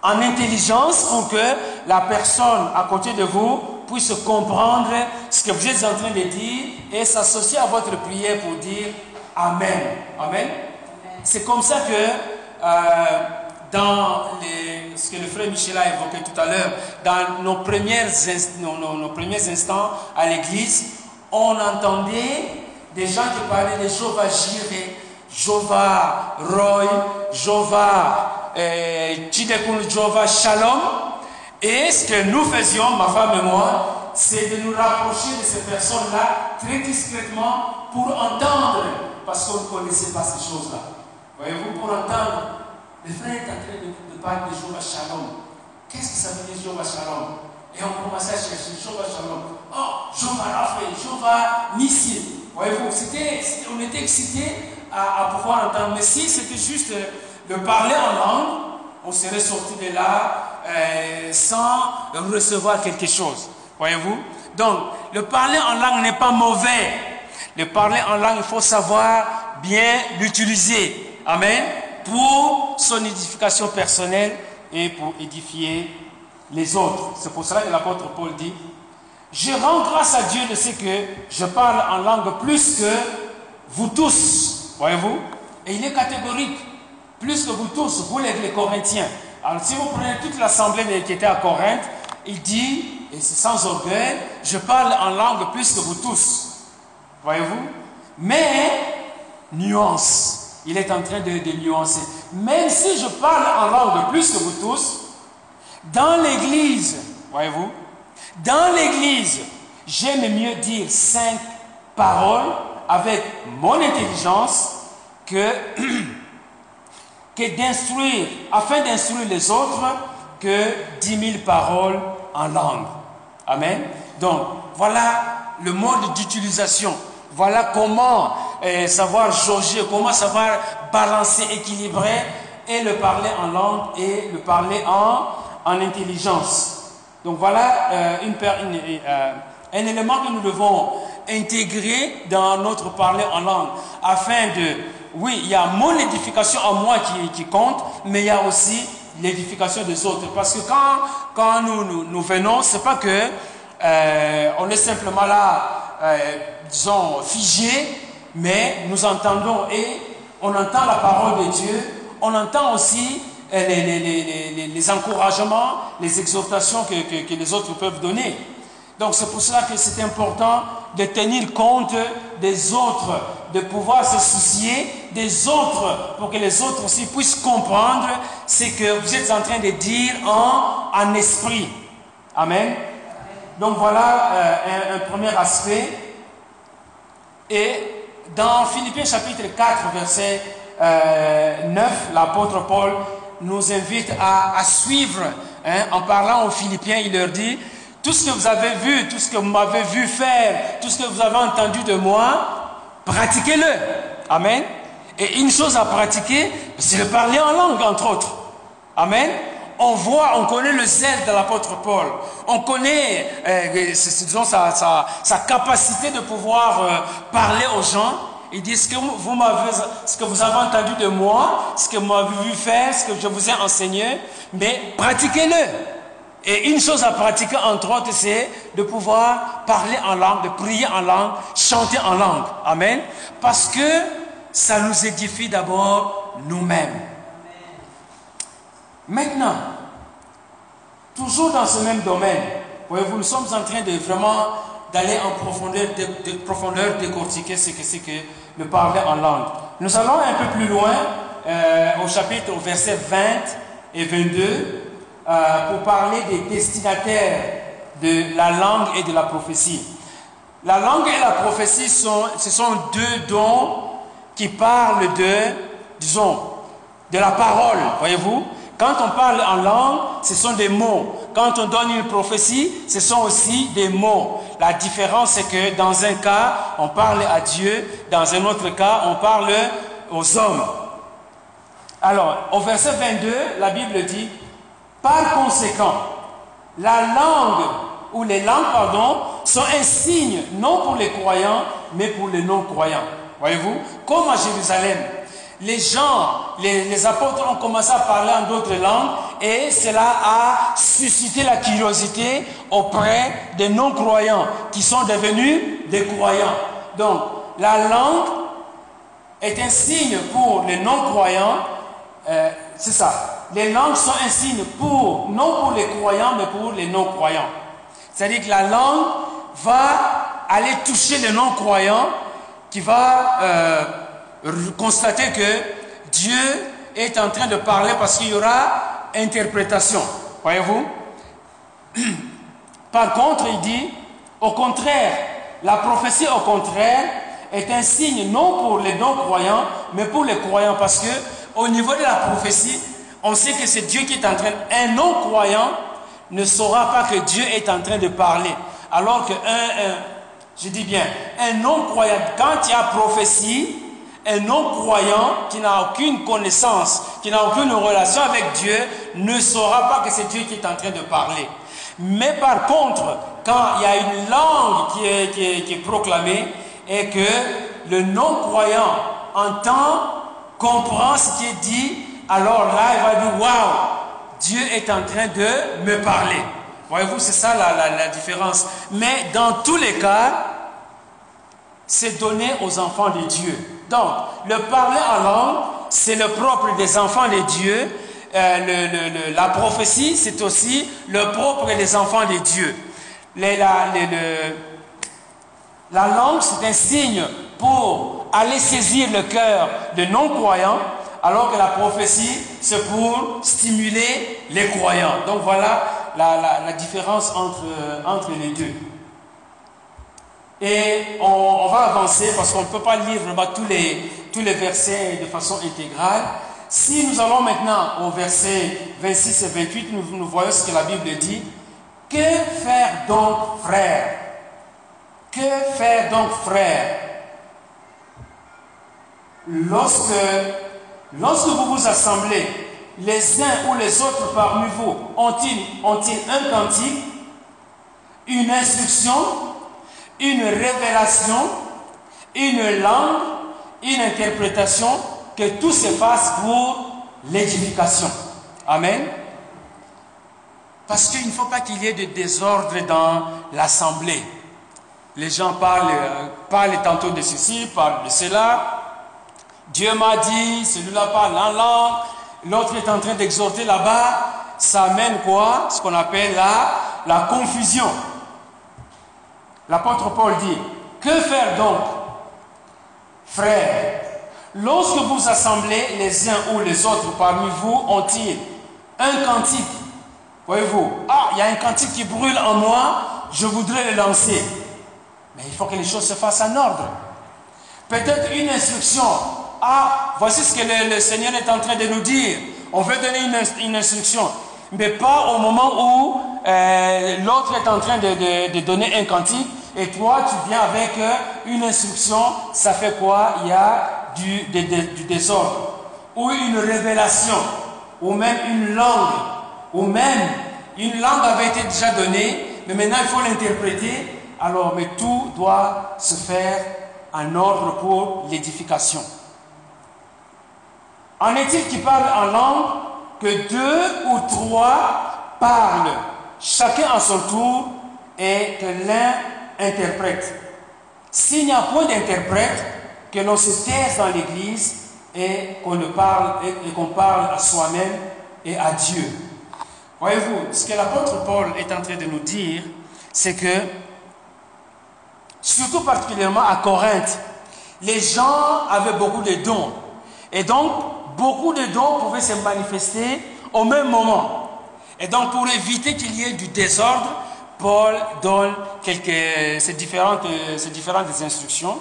en intelligence pour que la personne à côté de vous puisse comprendre ce que vous êtes en train de dire et s'associer à votre prière pour dire Amen. Amen. C'est comme ça que euh, dans ce que le frère Michel a évoqué tout à l'heure, dans nos, premières, nos, premiers instants à l'église, on entendait des gens qui parlaient de Jova Jireh, Jova Roy, Jova euh, Jova Shalom. Et ce que nous faisions, ma femme et moi, c'est de nous rapprocher de ces personnes-là très discrètement pour entendre, parce qu'on ne connaissait pas ces choses-là. Voyez-vous, pour entendre, le frère est en train de, parler de Jova Shalom. Qu'est-ce que ça veut dire Jova Shalom? Et on commençait à chercher Jova Shalom. Oh, Jova Raphaël, Jova Nissi. Voyez-vous, on était excités à, pouvoir entendre. Mais si c'était juste de parler en langue, on serait sorti de là euh, sans recevoir quelque chose. Voyez-vous? Donc, le parler en langue n'est pas mauvais. Le parler en langue, il faut savoir bien l'utiliser. Amen? Pour son édification personnelle et pour édifier les autres. C'est pour cela que l'apôtre Paul dit, je rends grâce à Dieu de ce que je parle en langue plus que vous tous. Voyez-vous? Et il est catégorique. Plus que vous tous, vous les, Corinthiens. Alors si vous prenez toute l'assemblée qui était à Corinthe, il dit, et c'est sans orgueil, je parle en langue plus que vous tous. Voyez-vous? Mais, nuance. Il est en train de, de nuancer. Même si je parle en langue plus que vous tous, dans l'église, voyez-vous, dans l'église, j'aime mieux dire cinq paroles avec mon intelligence que, que d'instruire, afin d'instruire les autres, que dix mille paroles en langue. Amen. Donc, voilà le mode d'utilisation. Voilà comment euh, savoir jauger, comment savoir balancer, équilibrer et le parler en langue et le parler en, en intelligence. Donc voilà euh, euh, un élément que nous devons intégrer dans notre parler en langue afin de, oui, il y a mon édification en moi qui, compte, mais il y a aussi l'édification des autres. Parce que quand, quand nous, nous, nous venons, c'est pas que euh, on est simplement là, disons, figé, mais nous entendons et on entend la parole de Dieu, on entend aussi les, les, encouragements, les exhortations que, les autres peuvent donner. Donc c'est pour cela que c'est important de tenir compte des autres, de pouvoir se soucier des autres pour que les autres aussi puissent comprendre ce que vous êtes en train de dire en, esprit. Amen. Donc voilà euh, un, premier aspect. Et dans Philippiens chapitre 4, verset 9, euh, l'apôtre Paul nous invite à, suivre. Hein, en parlant aux Philippiens, il leur dit, tout ce que vous avez vu, tout ce que vous m'avez vu faire, tout ce que vous avez entendu de moi, pratiquez-le. Amen. Et une chose à pratiquer, c'est de parler en langue, entre autres. Amen. On voit, on connaît le zèle de l'apôtre Paul. On connaît, euh, disons, sa, sa, capacité de pouvoir euh, parler aux gens. Il dit ce que vous m'avez, ce que vous avez entendu de moi, ce que vous m'avez vu faire, ce que je vous ai enseigné, mais pratiquez-le. Et une chose à pratiquer entre autres, c'est de pouvoir parler en langue, de prier en langue, chanter en langue. Amen. Parce que ça nous édifie d'abord nous-mêmes. Maintenant, toujours dans ce même domaine, voyez-vous, nous sommes en train de vraiment d'aller en profondeur, de, de décortiquer ce que c'est que le parler en langue. Nous allons un peu plus loin euh, au chapitre, au verset 20 et 22, euh, pour parler des destinataires de la langue et de la prophétie. La langue et la prophétie, sont, ce sont deux dons qui parlent de, disons, de la parole, voyez-vous? Quand on parle en langue, ce sont des mots. Quand on donne une prophétie, ce sont aussi des mots. La différence, c'est que dans un cas, on parle à Dieu, dans un autre cas, on parle aux hommes. Alors, au verset 22, la Bible dit, par conséquent, la langue, ou les langues, pardon, sont un signe, non pour les croyants, mais pour les non-croyants. Voyez-vous Comme à Jérusalem, les gens, les, apôtres ont commencé à parler en d'autres langues et cela a suscité la curiosité auprès des non-croyants qui sont devenus des croyants. Donc, la langue est un signe pour les non-croyants. Euh, c'est ça. Les langues sont un signe pour, non pour les croyants, mais pour les non-croyants. C'est-à-dire que la langue va aller toucher les non-croyants, qui va euh, constater que Dieu est en train de parler parce qu'il y aura interprétation. Voyez-vous? Par contre, il dit, au contraire, la prophétie au contraire est un signe non pour les non-croyants, mais pour les croyants, parce que au niveau de la prophétie, on sait que c'est Dieu qui est en train. Un non-croyant ne saura pas que Dieu est en train de parler, alors que un, je dis bien, un non-croyant, quand il y a prophétie, un non-croyant qui n'a aucune connaissance, qui n'a aucune relation avec Dieu, ne saura pas que c'est Dieu qui est en train de parler. Mais par contre, quand il y a une langue qui est, qui est, proclamée et que le non-croyant entend, comprend ce qui est dit, alors là, il va dire, waouh, Dieu est en train de me parler. Voyez-vous, c'est ça la, la, différence. Mais dans tous les cas, c'est donné aux enfants de Dieu. Donc, le parler en langue, c'est le propre des enfants de Dieu. Euh, la prophétie, c'est aussi le propre des enfants de Dieu. la, la langue, c'est un signe pour aller saisir le cœur de non-croyants, alors que la prophétie, c'est pour stimuler les croyants. Donc voilà la, différence entre, entre les deux. Et on, va avancer parce qu'on ne peut pas lire tous les, versets de façon intégrale. Si nous allons maintenant au verset 26 et 28, nous, nous voyons ce que la Bible dit. Que faire donc, frère? Que faire donc, frère? Lorsque, lorsque vous vous assemblez, les uns ou les autres parmi vous ont-ils ont un cantique, une instruction une révélation, une langue, une interprétation, que tout se fasse pour l'édification. Amen. Parce qu'il ne faut pas qu'il y ait de désordre dans l'assemblée. Les gens parlent, euh, parlent tantôt de ceci, parlent de cela. Dieu m'a dit, celui-là parle en langue, l'autre est en train d'exhorter là-bas. Ça amène quoi? Ce qu'on appelle la, la confusion. L'apôtre Paul dit, que faire donc, frères Lorsque vous assemblez les uns ou les autres parmi vous, ont-ils un cantique? Voyez-vous, ah, il y a un cantique qui brûle en moi, je voudrais le lancer. Mais il faut que les choses se fassent en ordre. Peut-être une instruction. Ah, voici ce que le, Seigneur est en train de nous dire. On veut donner une, instruction, mais pas au moment où euh, l'autre est en train de donner un cantique et toi, tu viens avec euh, une instruction, ça fait quoi? Il y a du, du désordre, ou une révélation, ou même une langue, ou même une langue avait été déjà donnée, mais maintenant il faut l'interpréter. Alors, mais tout doit se faire en ordre pour l'édification. En est-il qui parle en langue que deux ou trois parlent, chacun à son tour, et que l'un interprète? S'il n'y a point d'interprète, que l'on se taise dans l'Église et qu'on parle et, qu'on parle à soi-même et à Dieu. Voyez-vous, ce que l'apôtre Paul est en train de nous dire, c'est que, surtout particulièrement à Corinthe, les gens avaient beaucoup de dons. Et donc, beaucoup de dons pouvaient se manifester au même moment. Et donc, pour éviter qu'il y ait du désordre, Paul donne quelques, ces, différentes, ces différentes instructions.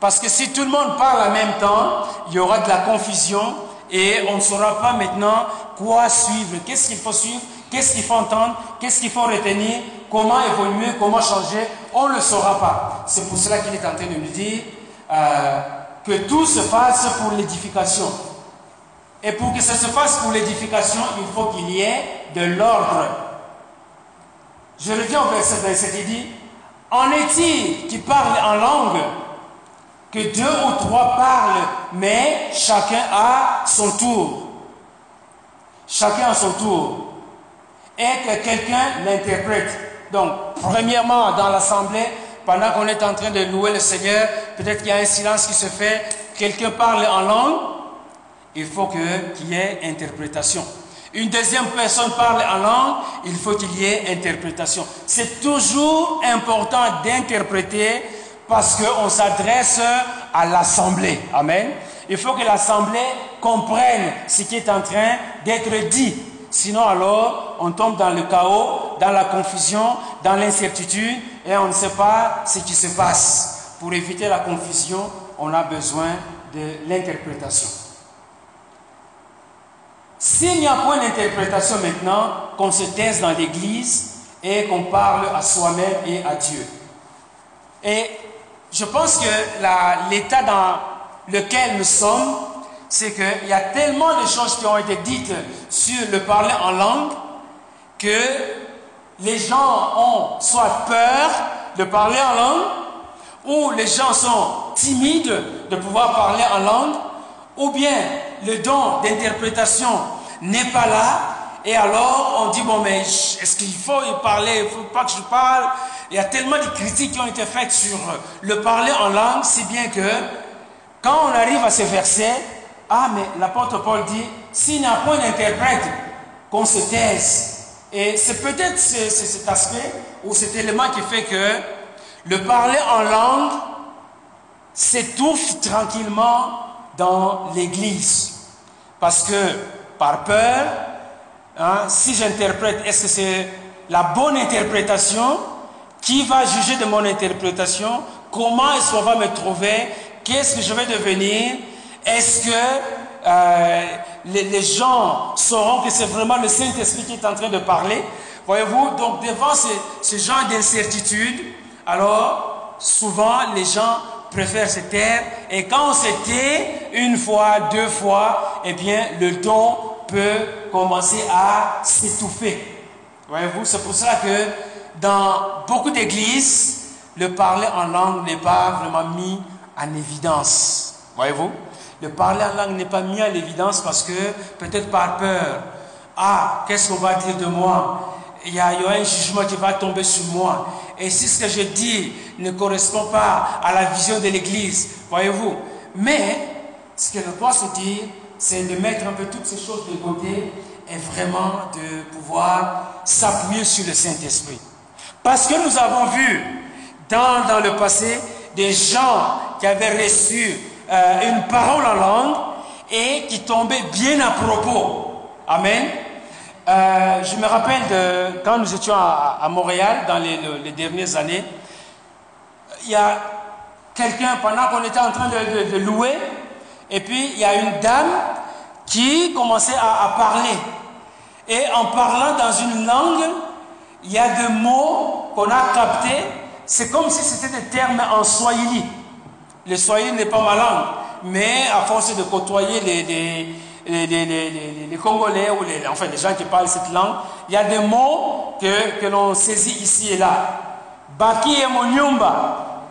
Parce que si tout le monde parle en même temps, il y aura de la confusion et on ne saura pas maintenant quoi suivre, qu'est-ce qu'il faut suivre, qu'est-ce qu'il faut entendre, qu'est-ce qu'il faut retenir, comment évoluer, comment changer, on ne le saura pas. C'est pour cela qu'il est en train de nous dire euh, que tout se fasse pour l'édification. Et pour que ça se fasse pour l'édification, il faut qu'il y ait de l'ordre je reviens au verset 27, il dit, En est-il qui parle en langue Que deux ou trois parlent, mais chacun a son tour? Chacun a son tour. Et que quelqu'un l'interprète. Donc, premièrement, dans l'assemblée, pendant qu'on est en train de louer le Seigneur, peut-être qu'il y a un silence qui se fait, quelqu'un parle en langue, il faut qu'il y ait interprétation. une deuxième personne parle en langue, il faut qu'il y ait interprétation. C'est toujours important d'interpréter parce qu'on s'adresse à l'assemblée. Amen. Il faut que l'assemblée comprenne ce qui est en train d'être dit. Sinon, alors, on tombe dans le chaos, dans la confusion, dans l'incertitude et on ne sait pas ce qui se passe. Pour éviter la confusion, on a besoin de l'interprétation. S'il n'y a point d'interprétation maintenant, qu'on se taise dans l'église et qu'on parle à soi-même et à Dieu. Et je pense que l'état dans lequel nous sommes, c'est qu'il y a tellement de choses qui ont été dites sur le parler en langue que les gens ont soit peur de parler en langue, ou les gens sont timides de pouvoir parler en langue, ou bien le don d'interprétation n'est pas là, et alors on dit, bon, mais est-ce qu'il faut y parler, il ne faut pas que je parle. Il y a tellement de critiques qui ont été faites sur le parler en langue, si bien que quand on arrive à ce verset, ah, mais l'apôtre Paul dit, s'il n'y a point d'interprète, qu'on se taise. Et c'est peut-être cet aspect ou cet élément qui fait que le parler en langue s'étouffe tranquillement dans l'Église. Parce que par peur, hein, si j'interprète, est-ce que c'est la bonne interprétation? Qui va juger de mon interprétation? Comment est-ce qu'on va me trouver? Qu'est-ce que je vais devenir? Est-ce que euh, les, gens sauront que c'est vraiment le Saint-Esprit qui est en train de parler? Voyez-vous, donc devant ce, ce genre d'incertitude, alors souvent les gens préfère se taire. Et quand on se une fois, deux fois, eh bien, le don peut commencer à s'étouffer. Voyez-vous, c'est pour ça que dans beaucoup d'églises, le parler en langue n'est pas vraiment mis en évidence. Voyez-vous, le parler en langue n'est pas mis en évidence parce que peut-être par peur. Ah, qu'est-ce qu'on va dire de moi? Il y, a, un jugement qui va tomber sur moi. Et si ce que je dis ne correspond pas à la vision de l'Église, voyez-vous. Mais ce que doit se dire, c'est de mettre un peu toutes ces choses de côté et vraiment de pouvoir s'appuyer sur le Saint-Esprit. Parce que nous avons vu dans, dans le passé des gens qui avaient reçu euh, une parole en langue et qui tombaient bien à propos. Amen. Euh, je me rappelle quand nous étions à, Montréal dans les, dernières années, il y a quelqu'un, pendant qu'on était en train de, louer, et puis il y a une dame qui commençait à, à, parler. Et en parlant dans une langue, il y a des mots qu'on a captés, c'est comme si c'était des termes en swahili. Le swahili n'est pas ma langue, mais à force de côtoyer les les, Congolais ou les, enfin les gens qui parlent cette langue, il y a des mots que, que l'on saisit ici et là. Baki et Monyumba,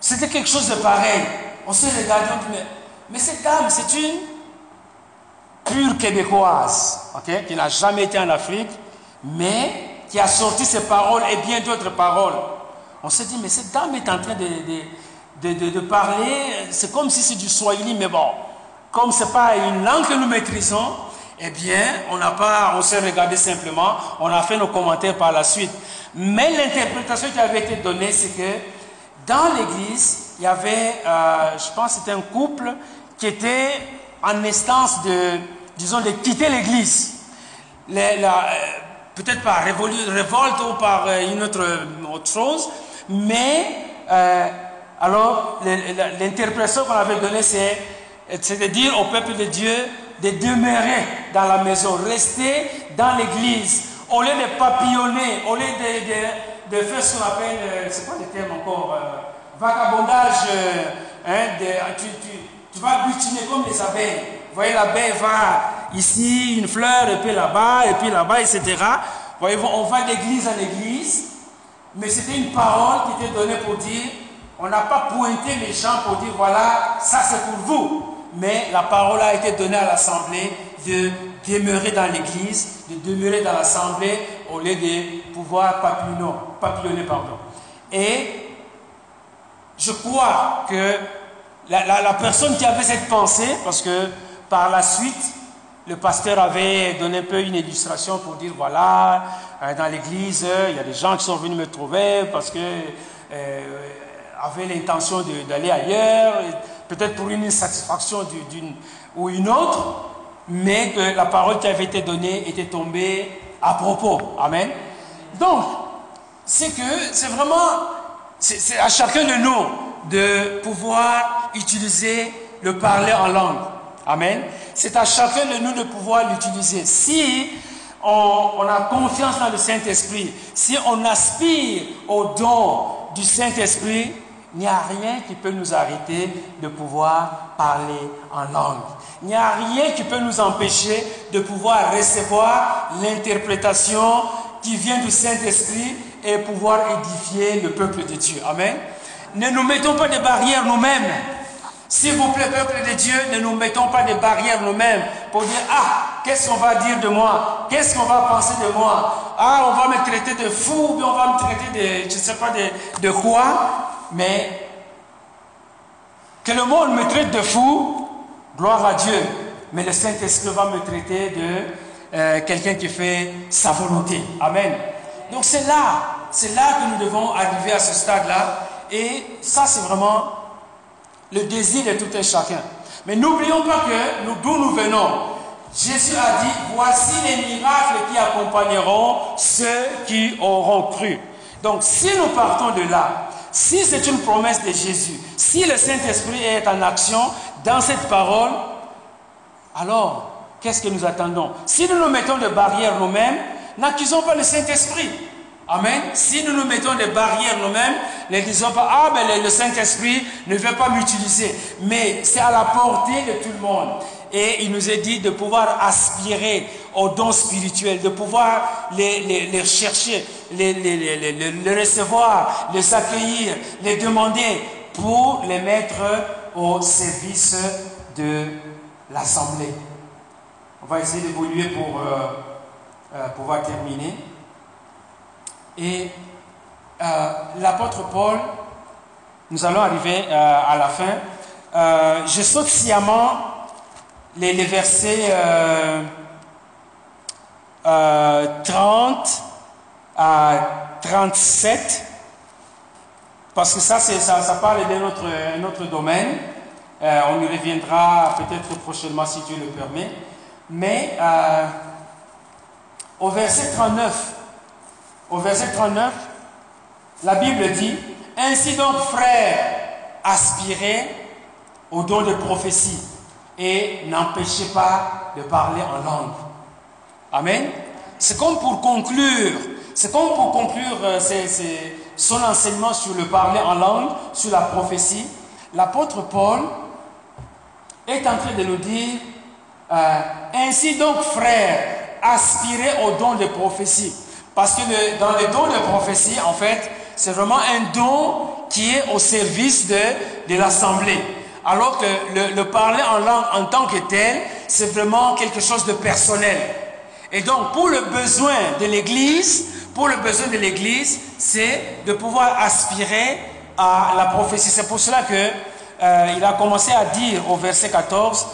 c'était quelque chose de pareil. On se regarde, mais, mais cette dame, c'est une pure québécoise, ok, qui n'a jamais été en Afrique, mais qui a sorti ses paroles et bien d'autres paroles. On se dit, mais cette dame est en train de, de, de, de parler, c'est comme si c'est du Swahili, mais bon, comme ce n'est pas une langue que nous maîtrisons, eh bien, on n'a pas, on s'est regardé simplement, on a fait nos commentaires par la suite. Mais l'interprétation qui avait été donnée, c'est que dans l'église, il y avait, euh, je pense, c'était un couple qui était en instance de, disons, de quitter l'église. Euh, peut-être par révolte ou par euh, une autre, autre chose, mais alors l'interprétation qu'on avait donnée, c'est c'est de dire au peuple de Dieu de demeurer dans la maison, rester dans l'église, au lieu de papillonner, au lieu de, de, faire ce qu'on appelle, euh, c'est quoi le terme encore, euh, vagabondage, euh, hein, de, tu, tu, tu, vas butiner comme les abeilles. Vous voyez, l'abeille va ici, une fleur, et puis là-bas, et puis là-bas, etc. Voyez-vous, on va d'église en église, mais c'était une parole qui était donnée pour dire, on n'a pas pointé les gens pour dire, voilà, ça c'est pour vous mais la parole a été donnée à l'Assemblée de demeurer dans l'Église, de demeurer dans l'Assemblée au lieu de pouvoir papillonner. Et je crois que la, personne qui avait cette pensée, parce que par la suite, le pasteur avait donné un peu une illustration pour dire voilà, euh, dans l'église, euh, il y a des gens qui sont venus me trouver parce que euh, avaient l'intention d'aller ailleurs, peut-être pour une insatisfaction d'une ou une autre, mais que la parole qui avait été donnée était tombée à propos. Amen. Donc, c'est que c'est vraiment, c'est à chacun de nous de pouvoir utiliser le parler en langue. Amen. C'est à chacun de nous de pouvoir l'utiliser. Si on, a confiance dans le Saint-Esprit, si on aspire au don du Saint-Esprit, il n'y a rien qui peut nous arrêter de pouvoir parler en langue. Il n'y a rien qui peut nous empêcher de pouvoir recevoir l'interprétation qui vient du Saint-Esprit et pouvoir édifier le peuple de Dieu. Amen. Ne nous mettons pas de barrières nous-mêmes. S'il vous plaît, peuple de Dieu, ne nous mettons pas de barrières nous-mêmes pour dire, ah, qu'est-ce qu'on va dire de moi? Qu'est-ce qu'on va penser de moi? Ah, on va me traiter de fou, ou bien on va me traiter de, je ne sais pas de, de quoi. Mais que le monde me traite de fou, gloire à Dieu. Mais le Saint-Esprit va me traiter de euh, quelqu'un qui fait sa volonté. Amen. Donc c'est là, c'est là que nous devons arriver à ce stade-là. Et ça, c'est vraiment le désir de tout un chacun. Mais n'oublions pas que d'où nous venons, Jésus a dit, voici les miracles qui accompagneront ceux qui auront cru. Donc si nous partons de là, si c'est une promesse de Jésus, si le Saint-Esprit est en action dans cette parole, alors qu'est-ce que nous attendons? Si nous nous mettons de barrières nous-mêmes, n'accusons pas le Saint-Esprit. Amen. Si nous nous mettons des barrières nous-mêmes, ne disons pas, ah, mais le Saint-Esprit ne veut pas m'utiliser. Mais c'est à la portée de tout le monde. Et il nous est dit de pouvoir aspirer aux dons spirituels, de pouvoir les, chercher, les, recevoir, les accueillir, les demander pour les mettre au service de l'Assemblée. On va essayer d'évoluer pour euh, euh, pouvoir terminer. Et euh, l'apôtre Paul, nous allons arriver à la fin. Je saute sciemment les, versets 30 à 37, parce que ça, ça, parle notre, notre domaine. on y reviendra peut-être prochainement si Dieu le permet. Mais au verset 39, au verset 39, la Bible dit, Ainsi donc, frères, aspirez au don de prophétie et n'empêchez pas de parler en langue. Amen. C'est comme pour conclure, c'est comme pour conclure euh, son enseignement sur le parler en langue, sur la prophétie. L'apôtre Paul est en train de nous dire, euh, ainsi donc, frères, aspirez au don de prophétie. Parce que dans le don de prophétie, en fait, c'est vraiment un don qui est au service de, de l'assemblée. Alors que le, le, parler en langue en tant que tel, c'est vraiment quelque chose de personnel. Et donc, pour le besoin de l'Église, pour le besoin de l'Église, c'est de pouvoir aspirer à la prophétie. C'est pour cela que euh, il a commencé à dire au verset 14,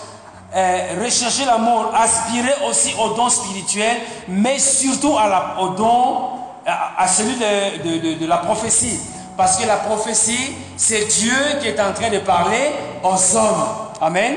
euh, rechercher l'amour, aspirer aussi au don spirituel, mais surtout au don, à, celui de, la prophétie. Parce que la prophétie, c'est Dieu qui est en train de parler aux hommes. Amen.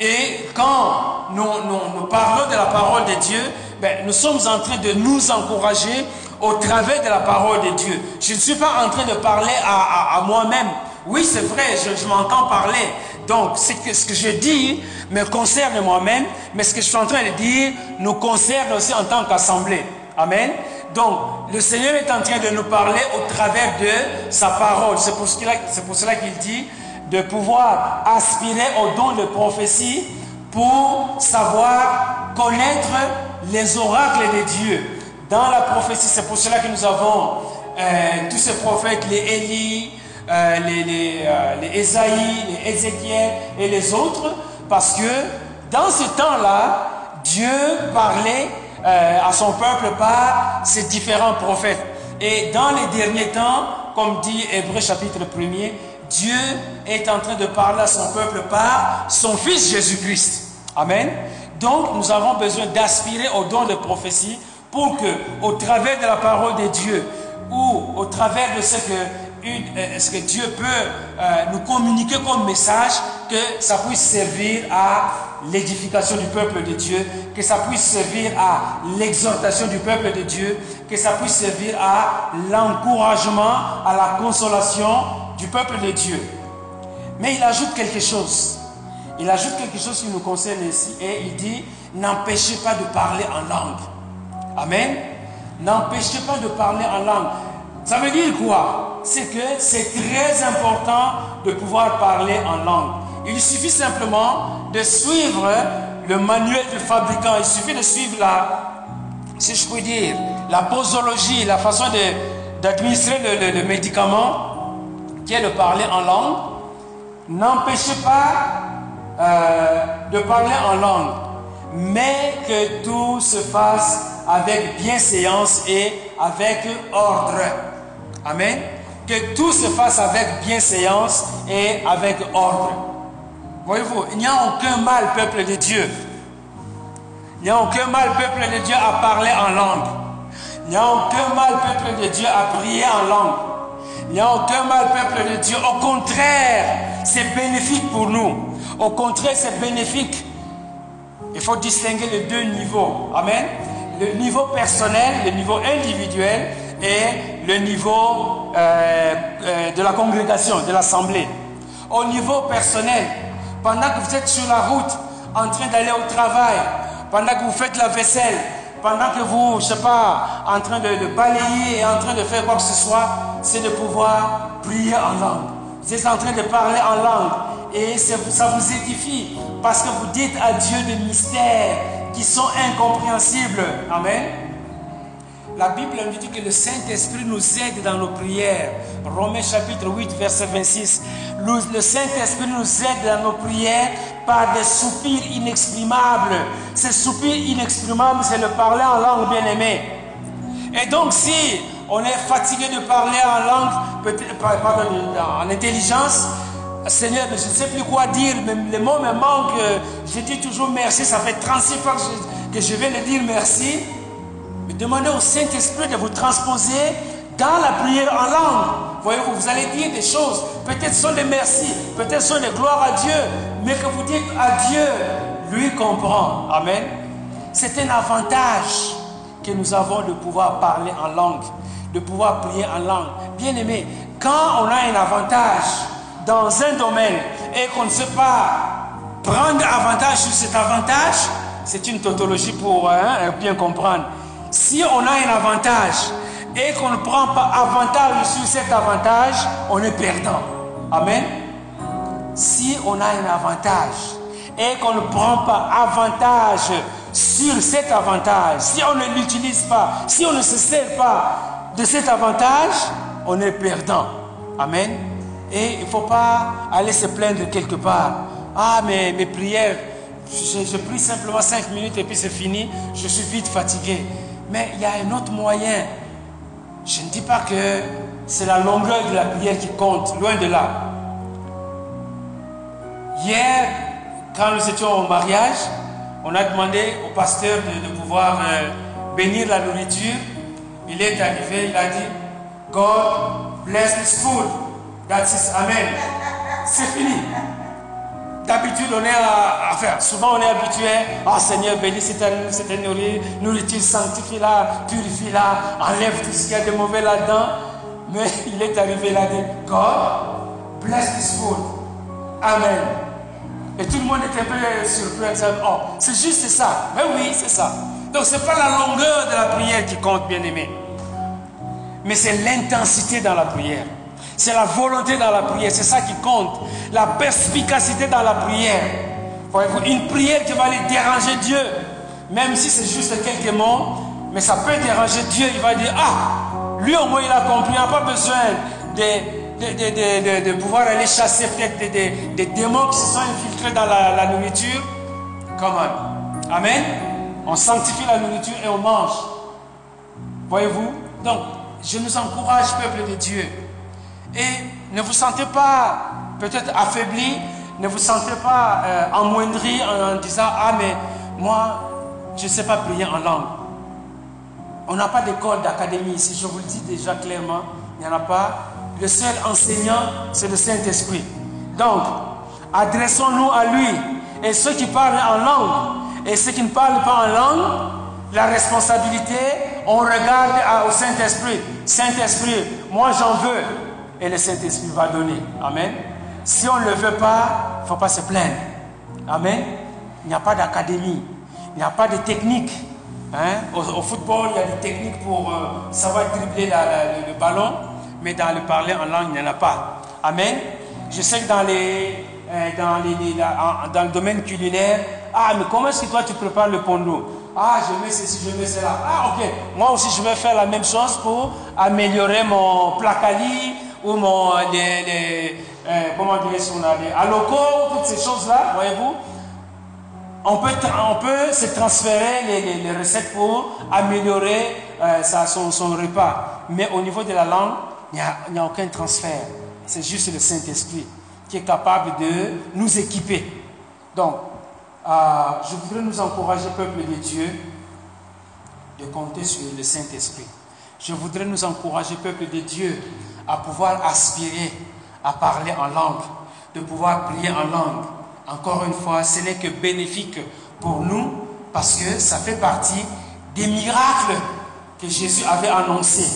Et quand nous, parlons de la parole de Dieu, ben, nous sommes en train de nous encourager au travers de la parole de Dieu. Je ne suis pas en train de parler à, moi-même. Oui, c'est vrai, je, m'entends parler. Donc, ce que je dis me concerne moi-même, mais ce que je suis en train de dire nous concerne aussi en tant qu'assemblée. Amen. Donc, le Seigneur est en train de nous parler au travers de sa parole. C'est pour, cela qu'il dit de pouvoir aspirer au don de prophétie pour savoir connaître les oracles de Dieu. Dans la prophétie, c'est pour cela que nous avons euh, tous ces prophètes, les Élie, euh, les, les, euh, les les Ézéchiel et les autres, parce que dans ce temps-là, Dieu parlait euh, à son peuple par ses différents prophètes. Et dans les derniers temps, comme dit Hébreu chapitre 1er, Dieu est en train de parler à son peuple par son Fils Jésus-Christ. Amen. Donc, nous avons besoin d'aspirer au don de prophétie pour que, au travers de la parole de Dieu ou au travers de ce que, euh, ce que Dieu peut euh, nous communiquer comme message, que ça puisse servir à l'édification du peuple de Dieu, que ça puisse servir à l'exhortation du peuple de Dieu, que ça puisse servir à l'encouragement, à la consolation du peuple de Dieu? Mais il ajoute quelque chose. Il ajoute quelque chose qui nous concerne ici et il dit, n'empêchez pas de parler en langue. Amen. N'empêchez pas de parler en langue. Ça veut dire quoi? C'est que c'est très important de pouvoir parler en langue. Il suffit simplement de suivre le manuel du fabricant. Il suffit de suivre la, si je puis dire, la posologie, la façon d'administrer le, médicament, qui est de parler en langue. N'empêchez pas euh, de parler en langue, mais que tout se fasse avec bienséance et avec ordre. Amen. Que tout se fasse avec bienséance et avec ordre. Voyez-vous, il n'y a aucun mal, peuple de Dieu. Il n'y a aucun mal, peuple de Dieu, à parler en langue. Il n'y a aucun mal, peuple de Dieu, à prier en langue. Il n'y a aucun mal, peuple de Dieu. Au contraire, c'est bénéfique pour nous. Au contraire, c'est bénéfique. Il faut distinguer les deux niveaux. Amen le niveau personnel, le niveau individuel et le niveau euh, euh, de la congrégation, de l'assemblée. Au niveau personnel, pendant que vous êtes sur la route, en train d'aller au travail, pendant que vous faites la vaisselle, pendant que vous, je sais pas, en train de, de balayer et en train de faire quoi que ce soit, c'est de pouvoir prier en langue. Vous êtes en train de parler en langue et ça vous édifie parce que vous dites à Dieu des mystères qui sont incompréhensibles. Amen. La Bible nous dit que le Saint-Esprit nous aide dans nos prières. Romains chapitre 8, verset 26. Le Saint-Esprit nous aide dans nos prières par des soupirs inexprimables. Ces soupirs inexprimables, c'est le parler en langue bien-aimée. Et donc, si on est fatigué de parler en langue, pardon, en intelligence, Seigneur, je ne sais plus quoi dire, les mots me manquent. Je dis toujours merci. Ça fait 36 fois que je, viens de dire merci. Demandez au Saint-Esprit de vous transposer dans la prière en langue. Voyez-vous, vous allez dire des choses. Peut-être sont des merci, peut-être sont des gloires à Dieu. Mais que vous dites à Dieu, lui comprend. Amen. C'est un avantage que nous avons de pouvoir parler en langue, de pouvoir prier en langue. Bien aimé, quand on a un avantage, dans un domaine et qu'on ne sait pas prendre avantage sur cet avantage, c'est une tautologie pour hein, bien comprendre. Si on a un avantage et qu'on ne prend pas avantage sur cet avantage, on est perdant. Amen. Si on a un avantage et qu'on ne prend pas avantage sur cet avantage, si on ne l'utilise pas, si on ne se sert pas de cet avantage, on est perdant. Amen. Et il ne faut pas aller se plaindre quelque part. Ah, mais mes prières, je, prie simplement 5 minutes et puis c'est fini. Je suis vite fatigué. Mais il y a un autre moyen. Je ne dis pas que c'est la longueur de la prière qui compte, loin de là. Hier, quand nous étions au mariage, on a demandé au pasteur de, pouvoir euh, bénir la nourriture. Il est arrivé, il a dit, God bless this food. That's Amen. C'est fini. D'habitude, on est à, faire. Souvent, on est habitué. Oh Seigneur, bénis cette, cette nourriture, sanctifie-la, purifie-la, enlève tout ce qu'il y a de mauvais là-dedans. Mais il est arrivé là de God, bless this food. Amen. Et tout le monde était un peu surpris. Oh, c'est juste ça. Mais oui, c'est ça. Donc, ce n'est pas la longueur de la prière qui compte, bien aimé. Mais c'est l'intensité dans la prière. C'est la volonté dans la prière, c'est ça qui compte. La perspicacité dans la prière. Une prière qui va aller déranger Dieu, même si c'est juste quelques mots, mais ça peut déranger Dieu. Il va dire, ah, lui au moins il a compris, il n'a pas besoin de, de, pouvoir aller chasser peut-être des, démons qui se sont infiltrés dans la, la nourriture. Comment Amen. On sanctifie la nourriture et on mange. Voyez-vous? Donc, je nous encourage, peuple de Dieu, et ne vous sentez pas peut-être affaibli, ne vous sentez pas euh, amoindri en, disant Ah, mais moi, je ne sais pas prier en langue. On n'a pas d'école, d'académie ici, je vous le dis déjà clairement, il n'y en a pas. Le seul enseignant, c'est le Saint-Esprit. Donc, adressons-nous à lui. Et ceux qui parlent en langue et ceux qui ne parlent pas en langue, la responsabilité, on regarde au Saint-Esprit. Saint-Esprit, moi j'en veux. Et le Saint-Esprit va donner. Amen. Si on ne le veut pas, il ne faut pas se plaindre. Amen. Il n'y a pas d'académie. Il n'y a pas de technique. Hein? Au, football, il y a des techniques pour euh, savoir dribbler le, ballon. Mais dans le parler en langue, il n'y en a pas. Amen. Je sais que dans, les, euh, dans, les, dans le domaine culinaire, ah, mais comment est-ce que toi tu prépares le pondo? Ah, je mets ceci, je mets cela. Ah, ok. Moi aussi, je vais faire la même chose pour améliorer mon placali ou mon. Les, euh, comment dire des alocos, toutes ces choses-là, voyez-vous? On peut, on peut se transférer les, recettes pour améliorer euh, son, son, repas. Mais au niveau de la langue, il n'y a, a aucun transfert. C'est juste le Saint-Esprit qui est capable de nous équiper. Donc, ah, je voudrais nous encourager, peuple de Dieu, de compter sur le Saint-Esprit. Je voudrais nous encourager, peuple de Dieu, à pouvoir aspirer à parler en langue, de pouvoir prier en langue. Encore une fois, ce n'est que bénéfique pour nous parce que ça fait partie des miracles que Jésus avait annoncés.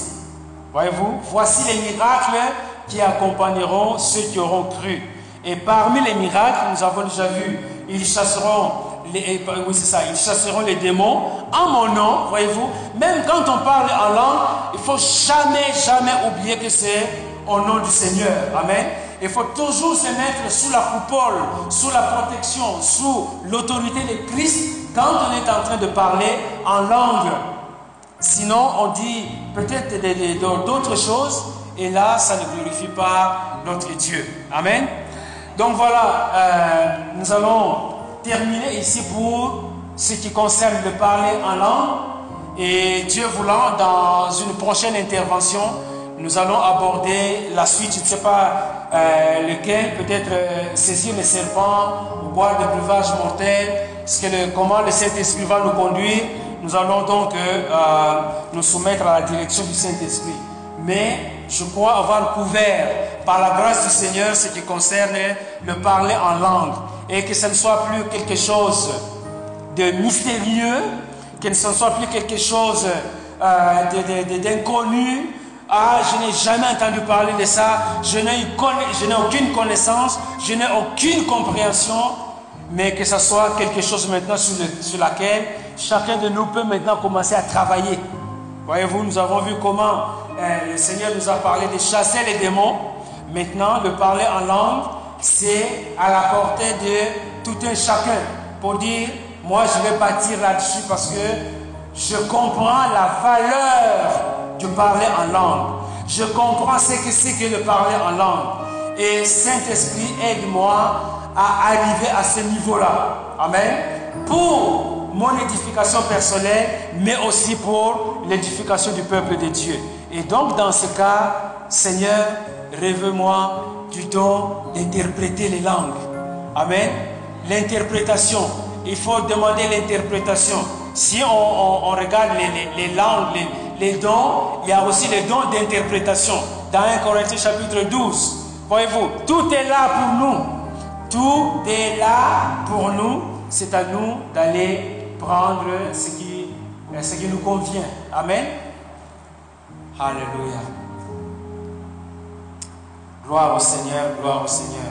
Voyez-vous, voici les miracles qui accompagneront ceux qui auront cru. Et parmi les miracles, nous avons déjà vu ils chasseront eh, oui, ça, ils chasseront les démons en mon nom, voyez-vous. Même quand on parle en langue, il faut jamais, jamais oublier que c'est au nom du Seigneur. Amen. Il faut toujours se mettre sous la coupole, sous la protection, sous l'autorité de Christ quand on est en train de parler en langue. Sinon, on dit peut-être d'autres choses et là, ça ne glorifie pas notre Dieu. Amen. Donc voilà, euh, nous allons terminer ici pour ce qui concerne le parler en langue. Et Dieu voulant, dans une prochaine intervention, nous allons aborder la suite, je ne sais pas euh, lequel, peut-être euh, saisir les serpents ou boire des breuvages mortels, ce que comment le Saint-Esprit va nous conduire. Nous allons donc nous soumettre à la direction du Saint-Esprit. Mais je crois avoir couvert par la grâce du Seigneur ce qui concerne le parler en langue et que ce ne soit plus quelque chose de mystérieux, que ce ne soit plus quelque chose euh, d'inconnu. Ah, je n'ai jamais entendu parler de ça, je n'ai aucune connaissance, je n'ai aucune compréhension, mais que ce soit quelque chose maintenant sur, laquelle chacun de nous peut maintenant commencer à travailler. Voyez-vous, nous avons vu comment euh, le Seigneur nous a parlé de chasser les démons. Maintenant, de parler en langue, c'est à la portée de tout un chacun pour dire, moi je vais bâtir là-dessus parce que je comprends la valeur de parler en langue. Je comprends ce que c'est que de parler en langue. Et Saint-Esprit, aide-moi à arriver à ce niveau-là. Amen. Pour mon édification personnelle, mais aussi pour l'édification du peuple de Dieu. Et donc, dans ce cas, Seigneur, rêve-moi du don d'interpréter les langues. Amen. L'interprétation. Il faut demander l'interprétation. Si on, regarde les, langues, les, dons, il y a aussi les dons d'interprétation. Dans 1 Corinthiens chapitre 12. Voyez-vous, tout est là pour nous. Tout est là pour nous. C'est à nous d'aller prendre ce qui, ce qui nous convient. Amen. Alléluia. Gloire au Seigneur, gloire au Seigneur.